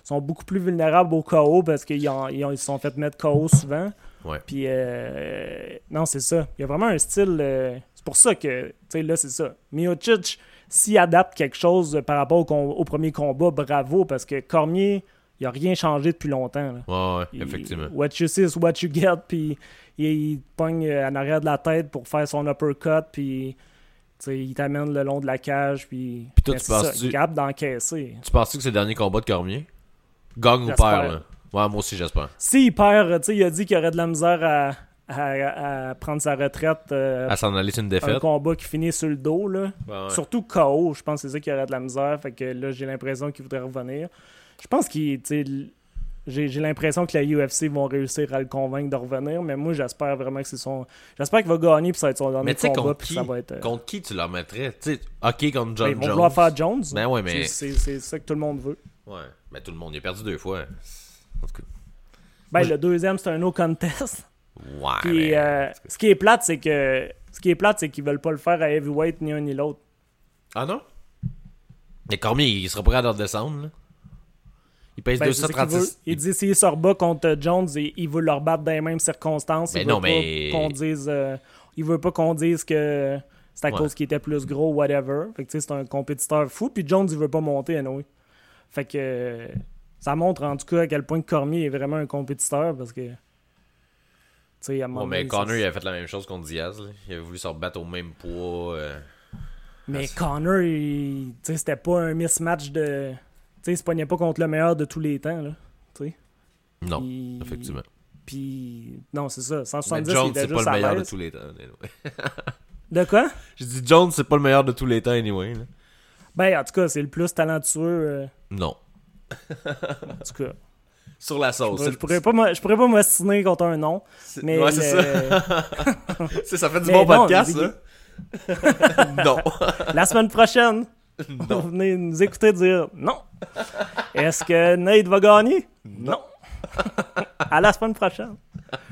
sont beaucoup plus vulnérables au KO parce qu'ils ils se sont fait mettre KO souvent. Ouais. Puis, euh, non, c'est ça. Il y a vraiment un style. euh, c'est pour ça que, tu sais, là, c'est ça. Miocic, s'il adapte quelque chose par rapport au, au premier combat, bravo, parce que Cormier, il a rien changé depuis longtemps. là. Ouais, ouais, Il- effectivement. What you see is what you get, puis il, il te pogne euh, en arrière de la tête pour faire son uppercut, puis tu il t'amène le long de la cage, puis. Puis toi, tu est capable d'encaisser. Tu penses-tu que c'est le dernier combat de Cormier? Gagne ou perd, là Ouais, moi aussi, j'espère. S'il perd, tu sais, il a dit qu'il aurait de la misère à, à- à prendre sa retraite. euh, À s'en aller sur une un défaite. combat qui finit sur le dos, là. Ouais. Surtout KO, je pense que c'est ça qui aurait de la misère. Fait que là, j'ai l'impression qu'il voudrait revenir. Je pense qu'il. J'ai j'ai l'impression que la UFC vont réussir à le convaincre de revenir, mais moi j'espère vraiment que c'est son. J'espère qu'il va gagner puis ça va être son dernier Mais tu sais, combat contre puis qui ça va être. euh, Contre qui tu leur mettrais? Tu sais, ok, contre ben, John ils vont Jones. vouloir faire Jones. Ben ouais, mais. C'est ça que tout le monde veut. Ouais, mais tout le monde, il a perdu deux fois. En tout cas. Ben le deuxième c'est un no contest. Ouais. Puis mais- euh, ce qui est plate c'est que ce qui est plate c'est qu'ils veulent pas le faire à heavyweight ni un ni l'autre. Ah non? Mais Cormier, il sera prêt à leur descendre, là. Il pèse Ben, c'est ça qu'il veut. 236. Il dit s'il sort bas contre Jones, il, il veut leur battre dans les mêmes circonstances. Ben il non, veut mais- pas qu'on dise. euh, il veut pas qu'on dise que c'est à Ouais. cause qu'il était plus gros, whatever. Fait que tu sais, c'est un compétiteur fou. Puis Jones, il veut pas monter, anyway. Fait que ça montre en tout cas à quel point Cormier est vraiment un compétiteur parce que. Tu sais, à moment Bon, mais Connor, il a fait la même chose contre Diaz. Là. Il a voulu se rebattre au même poids. euh. Mais Connor, il- tu sais, c'était pas un mismatch de. Tu sais, il se pognait pas contre le meilleur de tous les temps, là. Tu sais. Non, effectivement. Puis. Non, c'est ça. Mais 170, il Jones, c'est pas le meilleur de tous les temps. anyway. De quoi? J'ai dit Jones, c'est pas le meilleur de tous les temps, anyway. Là. Ben, en tout cas, c'est le plus talentueux. euh, Non. en tout cas. sur la sauce. Je, pourrais pas me- je pourrais pas m'ostiner contre un nom. Mais ouais, c'est le- ça. C'est- ça fait du Mais bon non, podcast, ça. non. La semaine prochaine, Non. vous venez nous écouter dire non. Est-ce que Nate va gagner? Non. à la semaine prochaine.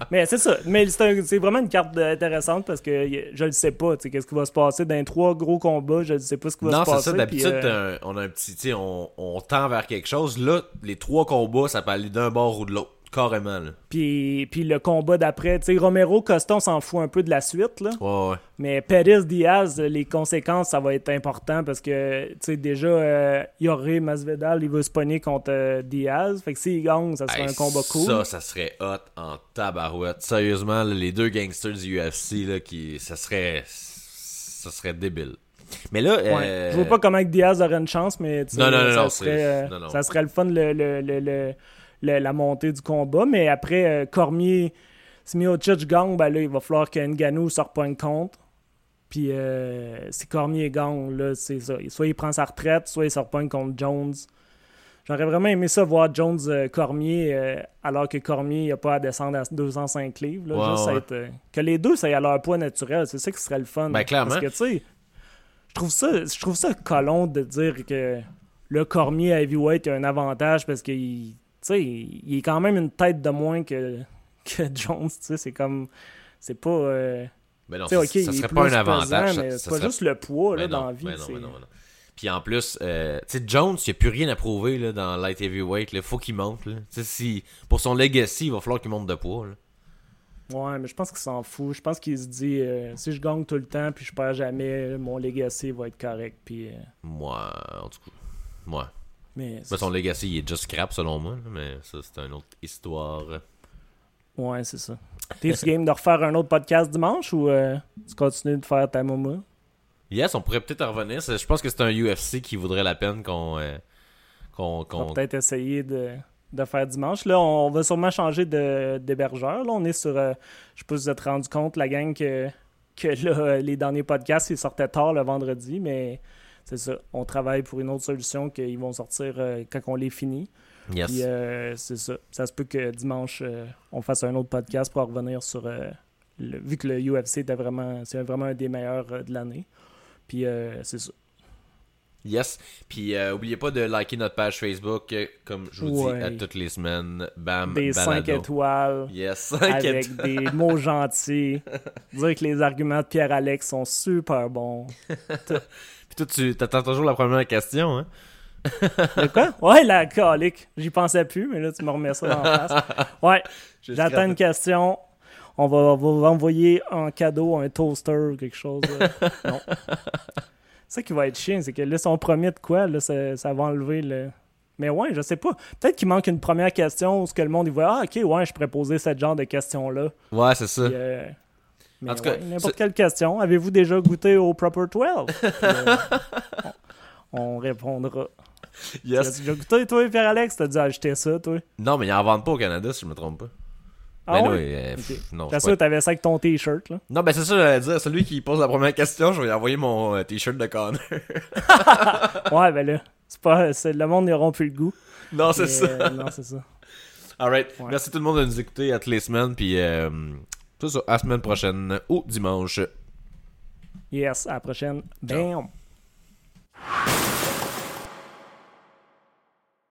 Mais c'est ça. Mais c'est un- c'est vraiment une carte euh, intéressante parce que je ne sais pas, qu'est-ce qui va se passer dans les trois gros combats. Je ne sais pas ce qui va Non, se c'est passer. ça. D'habitude, euh, on a un petit, on, on tend vers quelque chose. Là, les trois combats, ça peut aller d'un bord ou de l'autre. Carrément, là. Puis, puis le combat d'après, tu sais, Romero, Costa, on s'en fout un peu de la suite, là. Ouais, ouais. Mais Perez, Diaz, les conséquences, ça va être important parce que, tu sais, déjà, euh, Yoré, Masvidal, il va se pogner contre euh, Diaz. Fait que s'il gagne, ça sera Hey, un combat cool. Ça, ça serait hot en tabarouette. Sérieusement, là, les deux gangsters du UFC, là, qui, ça serait, ça serait débile. Mais là, Ouais. euh, Je vois pas comment Diaz aurait une chance, mais tu sais, Non, non, non, ça, serait, euh, ça serait le fun, le, le- le- le- la montée du combat. Mais après, euh, Cormier, si Miocic gagne, ben là, il va falloir que Ngannou se repogne contre. Puis euh, si Cormier gagne, là, c'est ça. Soit il prend sa retraite, soit il se repogne contre Jones. J'aurais vraiment aimé ça voir Jones-Cormier euh, alors que Cormier n'a pas à descendre à 205 livres. là. Ouais, Juste ouais. être, que les deux, ça à leur poids naturel. C'est ça qui serait le fun. Ben, clairement. Parce que, tu sais, je trouve ça, je trouve ça colon de dire que le Cormier à heavyweight a un avantage parce qu'il, sais, il est quand même une tête de moins que, que Jones. Tu sais, c'est comme, c'est pas. euh, ben non, ça, serait pas un avantage. mais c'est pas juste le poids là, Ben non, dans la vie. non, c'est- ben non. Puis en plus, euh, tu sais, Jones, il n'y a plus rien à prouver là, dans light heavyweight. Il faut qu'il monte. Là. Si, pour son legacy, il va falloir qu'il monte de poids. Là. Ouais, mais je pense qu'il s'en fout. Je pense qu'il se dit euh, si je gagne tout le temps puis je perds jamais, mon legacy va être correct. Puis, euh, Moi, en tout cas. Moi. Mais Ben, son legacy, il est just crap selon moi. Mais ça, c'est une autre histoire. ouais, c'est ça. T'es-tu game de refaire un autre podcast dimanche ou euh, tu continues de faire ta mama? Yes, on pourrait peut-être en revenir. Je pense que c'est un UFC qui voudrait la peine qu'on. euh, qu'on, On va peut-être essayer de, de faire dimanche. Là, on va sûrement changer de- d'hébergeur. Là, on est sur. euh, je sais pas si vous êtes rendu compte, la gang, que, que là, les derniers podcasts, ils sortaient tard le vendredi, mais c'est ça. On travaille pour une autre solution qu'ils vont sortir euh, quand on les finit. Yes. Puis euh, c'est ça. Ça se peut que dimanche, euh, on fasse un autre podcast pour revenir sur. le- vu que le UFC était vraiment. C'est vraiment un des meilleurs de l'année. Puis c'est ça. Yes. Puis, euh, oubliez pas de liker notre page Facebook, euh, comme je vous Ouais. dis à toutes les semaines. Bam, Des balado. 5 étoiles. Yes, 5 avec des mots gentils. Dire que les arguments de Pierre-Alex sont super bons. Puis toi, tu t'attends toujours la première question, hein? De quoi? Ouais, la calique. J'y pensais plus, mais là, tu me remets ça en face. Ouais, j'attends une question. On va, vous envoyer en cadeau un toaster ou quelque chose. là. non. C'est ça qui va être chiant, c'est que là, si on promet de quoi, là, ça, ça va enlever le... Mais ouais, je sais pas. Peut-être qu'il manque une première question où ce que le monde il voit Ah, ok, ouais, je pourrais poser ce genre de questions-là. Ouais, c'est ça. Puis, euh, mais En tout cas, n'importe quelle question. Avez-vous déjà goûté au Proper 12? Puis, euh, on, on répondra. Yes. As-tu déjà goûté, toi, Pierre-Alex? T'as dû acheter ça, toi? Non, mais ils en vendent pas au Canada, si je me trompe pas. Ah Ben oui, euh, Ok. pff, non, T'as sûr, t'avais ça avec ton T-shirt, là? Non, ben c'est ça, j'allais dire. Celui qui pose la première question, je vais lui envoyer mon euh, t-shirt de Connor. Ouais, ben là, c'est pas... Le monde n'aura plus le goût. non, c'est ça. euh, non, c'est ça. Alright. Ouais. Merci tout le monde de nous écouter à toutes les semaines. Puis, tout ça, à la semaine prochaine ou dimanche. Yes, à la prochaine. Bam!